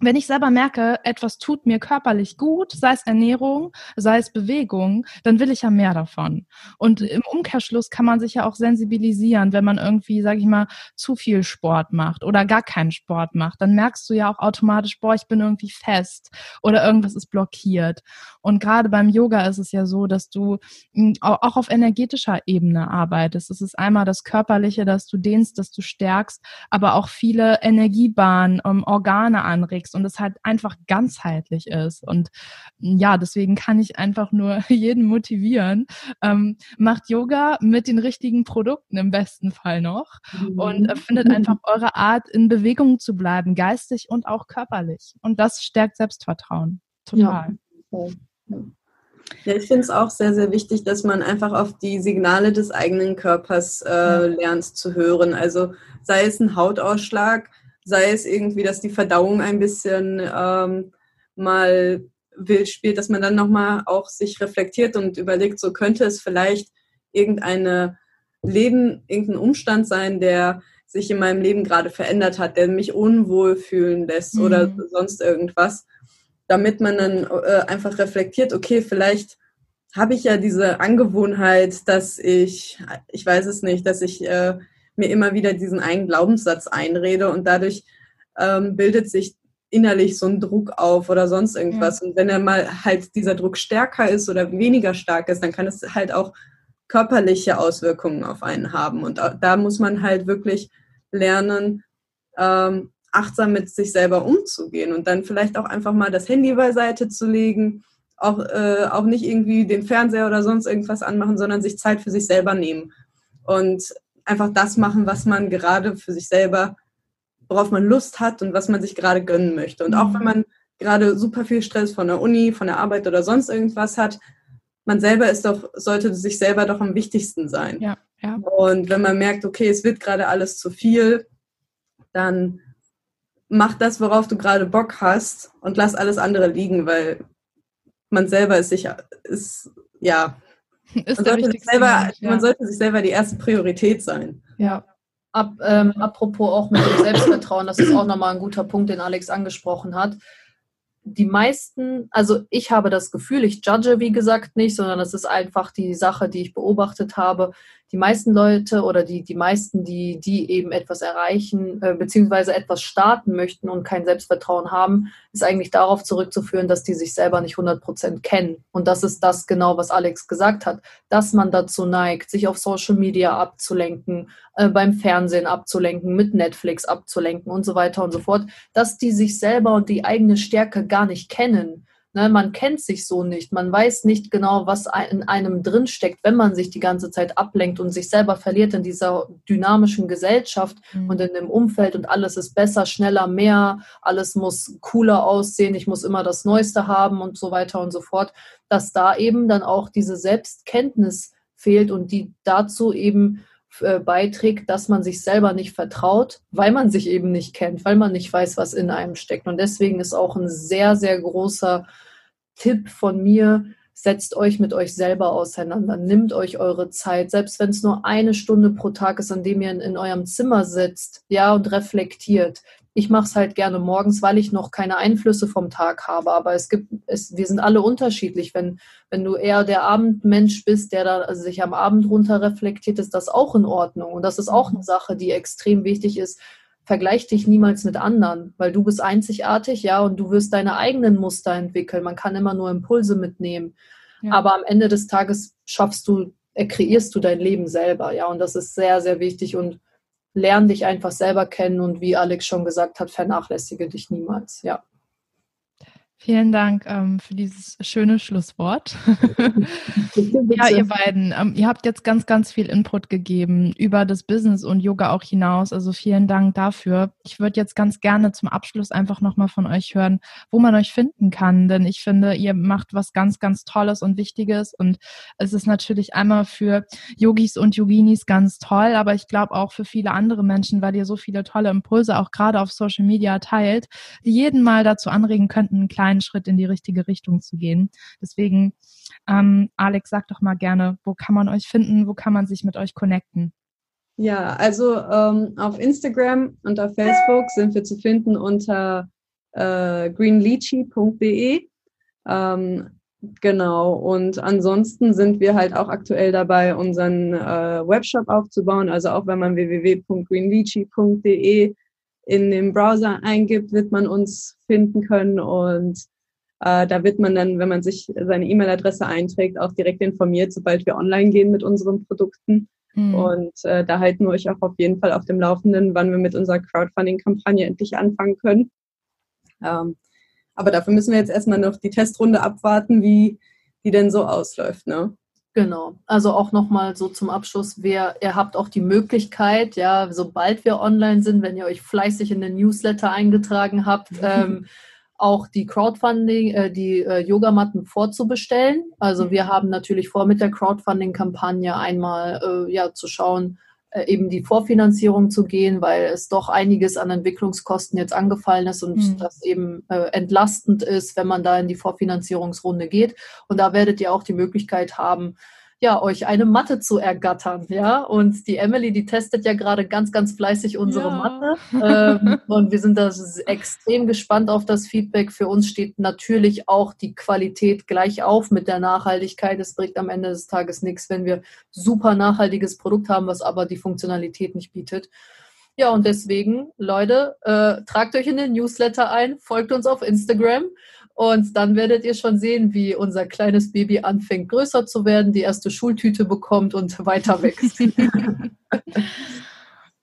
A: wenn ich selber merke, etwas tut mir körperlich gut, sei es Ernährung, sei es Bewegung, dann will ich ja mehr davon. Und im Umkehrschluss kann man sich ja auch sensibilisieren, wenn man irgendwie, sage ich mal, zu viel Sport macht oder gar keinen Sport macht. Dann merkst du ja auch automatisch, boah, ich bin irgendwie fest oder irgendwas ist blockiert. Und gerade beim Yoga ist es ja so, dass du hm, auch auf energetischer Ebene arbeitest. Es ist einmal das Körperliche, dass du dehnst, dass du stärkst, aber auch viele Energiebahnen, um, Organe anregst bewegst und es halt einfach ganzheitlich ist. Und ja, deswegen kann ich einfach nur jeden motivieren. Ähm, macht Yoga mit den richtigen Produkten im besten Fall noch mhm. und äh, findet einfach eure Art, in Bewegung zu bleiben, geistig und auch körperlich. Und das stärkt Selbstvertrauen. Total. Ja.
B: Ja, ich finde es auch sehr, sehr wichtig, dass man einfach auf die Signale des eigenen Körpers äh, lernt zu hören. Also sei es ein Hautausschlag, sei es irgendwie, dass die Verdauung ein bisschen ähm, mal wild spielt, dass man dann nochmal auch sich reflektiert und überlegt, so könnte es vielleicht irgendeine Leben irgendein Umstand sein, der sich in meinem Leben gerade verändert hat, der mich unwohl fühlen lässt mhm. oder sonst irgendwas, damit man dann äh, einfach reflektiert, okay, vielleicht habe ich ja diese Angewohnheit, dass ich, ich weiß es nicht, dass ich äh, mir immer wieder diesen einen Glaubenssatz einrede und dadurch ähm, bildet sich innerlich so ein Druck auf oder sonst irgendwas. Ja. Und wenn er mal halt dieser Druck stärker ist oder weniger stark ist, dann kann es halt auch körperliche Auswirkungen auf einen haben. Und da muss man halt wirklich lernen, ähm, achtsam mit sich selber umzugehen und dann vielleicht auch einfach mal das Handy beiseite zu legen, auch, äh, auch nicht irgendwie den Fernseher oder sonst irgendwas anmachen, sondern sich Zeit für sich selber nehmen und einfach das machen, was man gerade für sich selber, worauf man Lust hat und was man sich gerade gönnen möchte. Und auch wenn mhm. man gerade super viel Stress von der Uni, von der Arbeit oder sonst irgendwas hat, man selber ist doch, sollte sich selber doch am wichtigsten sein.
A: Ja, ja.
B: Und wenn man merkt, okay, es wird gerade alles zu viel, dann mach das, worauf du gerade Bock hast und lass alles andere liegen, weil man selber ist sicher, ist, ja, ist man, sollte selber, Mensch, ja. man sollte sich selber die erste Priorität sein.
C: Ja. Ab, ähm, apropos auch mit dem Selbstvertrauen, das ist auch nochmal ein guter Punkt, den Alex angesprochen hat die meisten, also ich habe das Gefühl, ich judge wie gesagt nicht, sondern es ist einfach die Sache, die ich beobachtet habe. Die meisten Leute oder die, die meisten, die, die eben etwas erreichen, äh, beziehungsweise etwas starten möchten und kein Selbstvertrauen haben, ist eigentlich darauf zurückzuführen, dass die sich selber nicht 100 Prozent kennen. Und das ist das genau, was Alex gesagt hat, dass man dazu neigt, sich auf Social Media abzulenken, äh, beim Fernsehen abzulenken, mit Netflix abzulenken und so weiter und so fort, dass die sich selber und die eigene Stärke gar nicht kennen. Ne, man kennt sich so nicht. Man weiß nicht genau, was in einem drinsteckt, wenn man sich die ganze Zeit ablenkt und sich selber verliert in dieser dynamischen Gesellschaft mhm. und in dem Umfeld und alles ist besser, schneller, mehr, alles muss cooler aussehen, ich muss immer das Neueste haben und so weiter und so fort, dass da eben dann auch diese Selbstkenntnis fehlt und die dazu eben äh, beiträgt, dass man sich selber nicht vertraut, weil man sich eben nicht kennt, weil man nicht weiß, was in einem steckt. Und deswegen ist auch ein sehr, sehr großer Tipp von mir, setzt euch mit euch selber auseinander, nimmt euch eure Zeit, selbst wenn es nur eine Stunde pro Tag ist, an dem ihr in, in eurem Zimmer sitzt, ja, und reflektiert. Ich mache es halt gerne morgens, weil ich noch keine Einflüsse vom Tag habe. Aber es gibt, es, wir sind alle unterschiedlich. Wenn, wenn du eher der Abendmensch bist, der da also sich am Abend runter reflektiert, ist das auch in Ordnung. Und das ist auch eine Sache, die extrem wichtig ist. Vergleich dich niemals mit anderen, weil du bist einzigartig, ja, und du wirst deine eigenen Muster entwickeln. Man kann immer nur Impulse mitnehmen. Ja. Aber am Ende des Tages schaffst du, kreierst du dein Leben selber, ja, und das ist sehr, sehr wichtig und lern dich einfach selber kennen und wie Alex schon gesagt hat, vernachlässige dich niemals. Ja.
A: Vielen Dank ähm, für dieses schöne Schlusswort. ja, ihr beiden, ähm, ihr habt jetzt ganz, ganz viel Input gegeben über das Business und Yoga auch hinaus. Also vielen Dank dafür. Ich würde jetzt ganz gerne zum Abschluss einfach nochmal von euch hören, wo man euch finden kann. Denn ich finde, ihr macht was ganz, ganz Tolles und Wichtiges. Und es ist natürlich einmal für Yogis und Yoginis ganz toll, aber ich glaube auch für viele andere Menschen, weil ihr so viele tolle Impulse auch gerade auf Social Media teilt, die jeden mal dazu anregen könnten, einen kleinen kleinen Schritt in die richtige Richtung zu gehen. Deswegen, ähm, Alex, sag doch mal gerne, wo kann man euch finden, wo kann man sich mit euch connecten?
B: Ja, also ähm, auf Instagram und auf Facebook sind wir zu finden unter äh, greenleachy.de. Ähm, genau, und ansonsten sind wir halt auch aktuell dabei, unseren äh, Webshop aufzubauen. Also auch wenn man www.greenleachy.de in dem Browser eingibt, wird man uns finden können und äh, da wird man dann, wenn man sich seine E-Mail-Adresse einträgt, auch direkt informiert, sobald wir online gehen mit unseren Produkten. Mhm. Und äh, da halten wir euch auch auf jeden Fall auf dem Laufenden, wann wir mit unserer Crowdfunding-Kampagne endlich anfangen können. Ähm, aber dafür müssen wir jetzt erstmal noch die Testrunde abwarten, wie die denn so ausläuft. Ne?
C: Genau. Also auch nochmal so zum Abschluss, wer, ihr habt auch die Möglichkeit, ja, sobald wir online sind, wenn ihr euch fleißig in den Newsletter eingetragen habt, ähm, auch die Crowdfunding, äh, die äh, Yogamatten vorzubestellen. Also mhm. wir haben natürlich vor, mit der Crowdfunding-Kampagne einmal äh, ja zu schauen, eben die Vorfinanzierung zu gehen, weil es doch einiges an Entwicklungskosten jetzt angefallen ist und mhm. das eben äh, entlastend ist, wenn man da in die Vorfinanzierungsrunde geht. Und da werdet ihr auch die Möglichkeit haben, ja, euch eine Matte zu ergattern, ja. Und die Emily, die testet ja gerade ganz, ganz fleißig unsere ja. Matte. Ähm, und wir sind da extrem gespannt auf das Feedback. Für uns steht natürlich auch die Qualität gleich auf mit der Nachhaltigkeit. Es bringt am Ende des Tages nichts, wenn wir super nachhaltiges Produkt haben, was aber die Funktionalität nicht bietet. Ja, und deswegen, Leute, äh, tragt euch in den Newsletter ein, folgt uns auf Instagram und dann werdet ihr schon sehen, wie unser kleines Baby anfängt größer zu werden, die erste Schultüte bekommt und weiter wächst.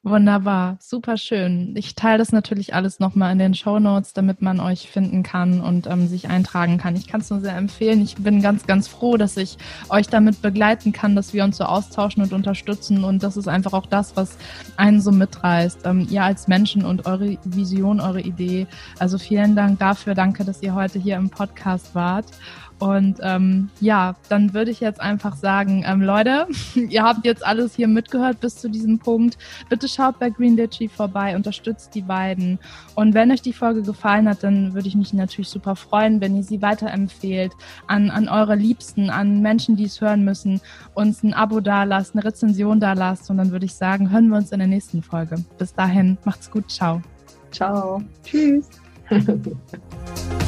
A: Wunderbar, super schön. Ich teile das natürlich alles nochmal in den Show Notes, damit man euch finden kann und ähm, sich eintragen kann. Ich kann es nur sehr empfehlen. Ich bin ganz, ganz froh, dass ich euch damit begleiten kann, dass wir uns so austauschen und unterstützen. Und das ist einfach auch das, was einen so mitreißt. Ähm, ihr als Menschen und eure Vision, eure Idee. Also vielen Dank dafür. Danke, dass ihr heute hier im Podcast wart. Und ähm, ja, dann würde ich jetzt einfach sagen, ähm, Leute, ihr habt jetzt alles hier mitgehört bis zu diesem Punkt. Bitte schaut bei Green Litchi vorbei, unterstützt die beiden. Und wenn euch die Folge gefallen hat, dann würde ich mich natürlich super freuen, wenn ihr sie weiterempfehlt an, an eure Liebsten, an Menschen, die es hören müssen, uns ein Abo da lasst, eine Rezension da lasst. Und dann würde ich sagen, hören wir uns in der nächsten Folge. Bis dahin, macht's gut, ciao.
C: Ciao. Tschüss.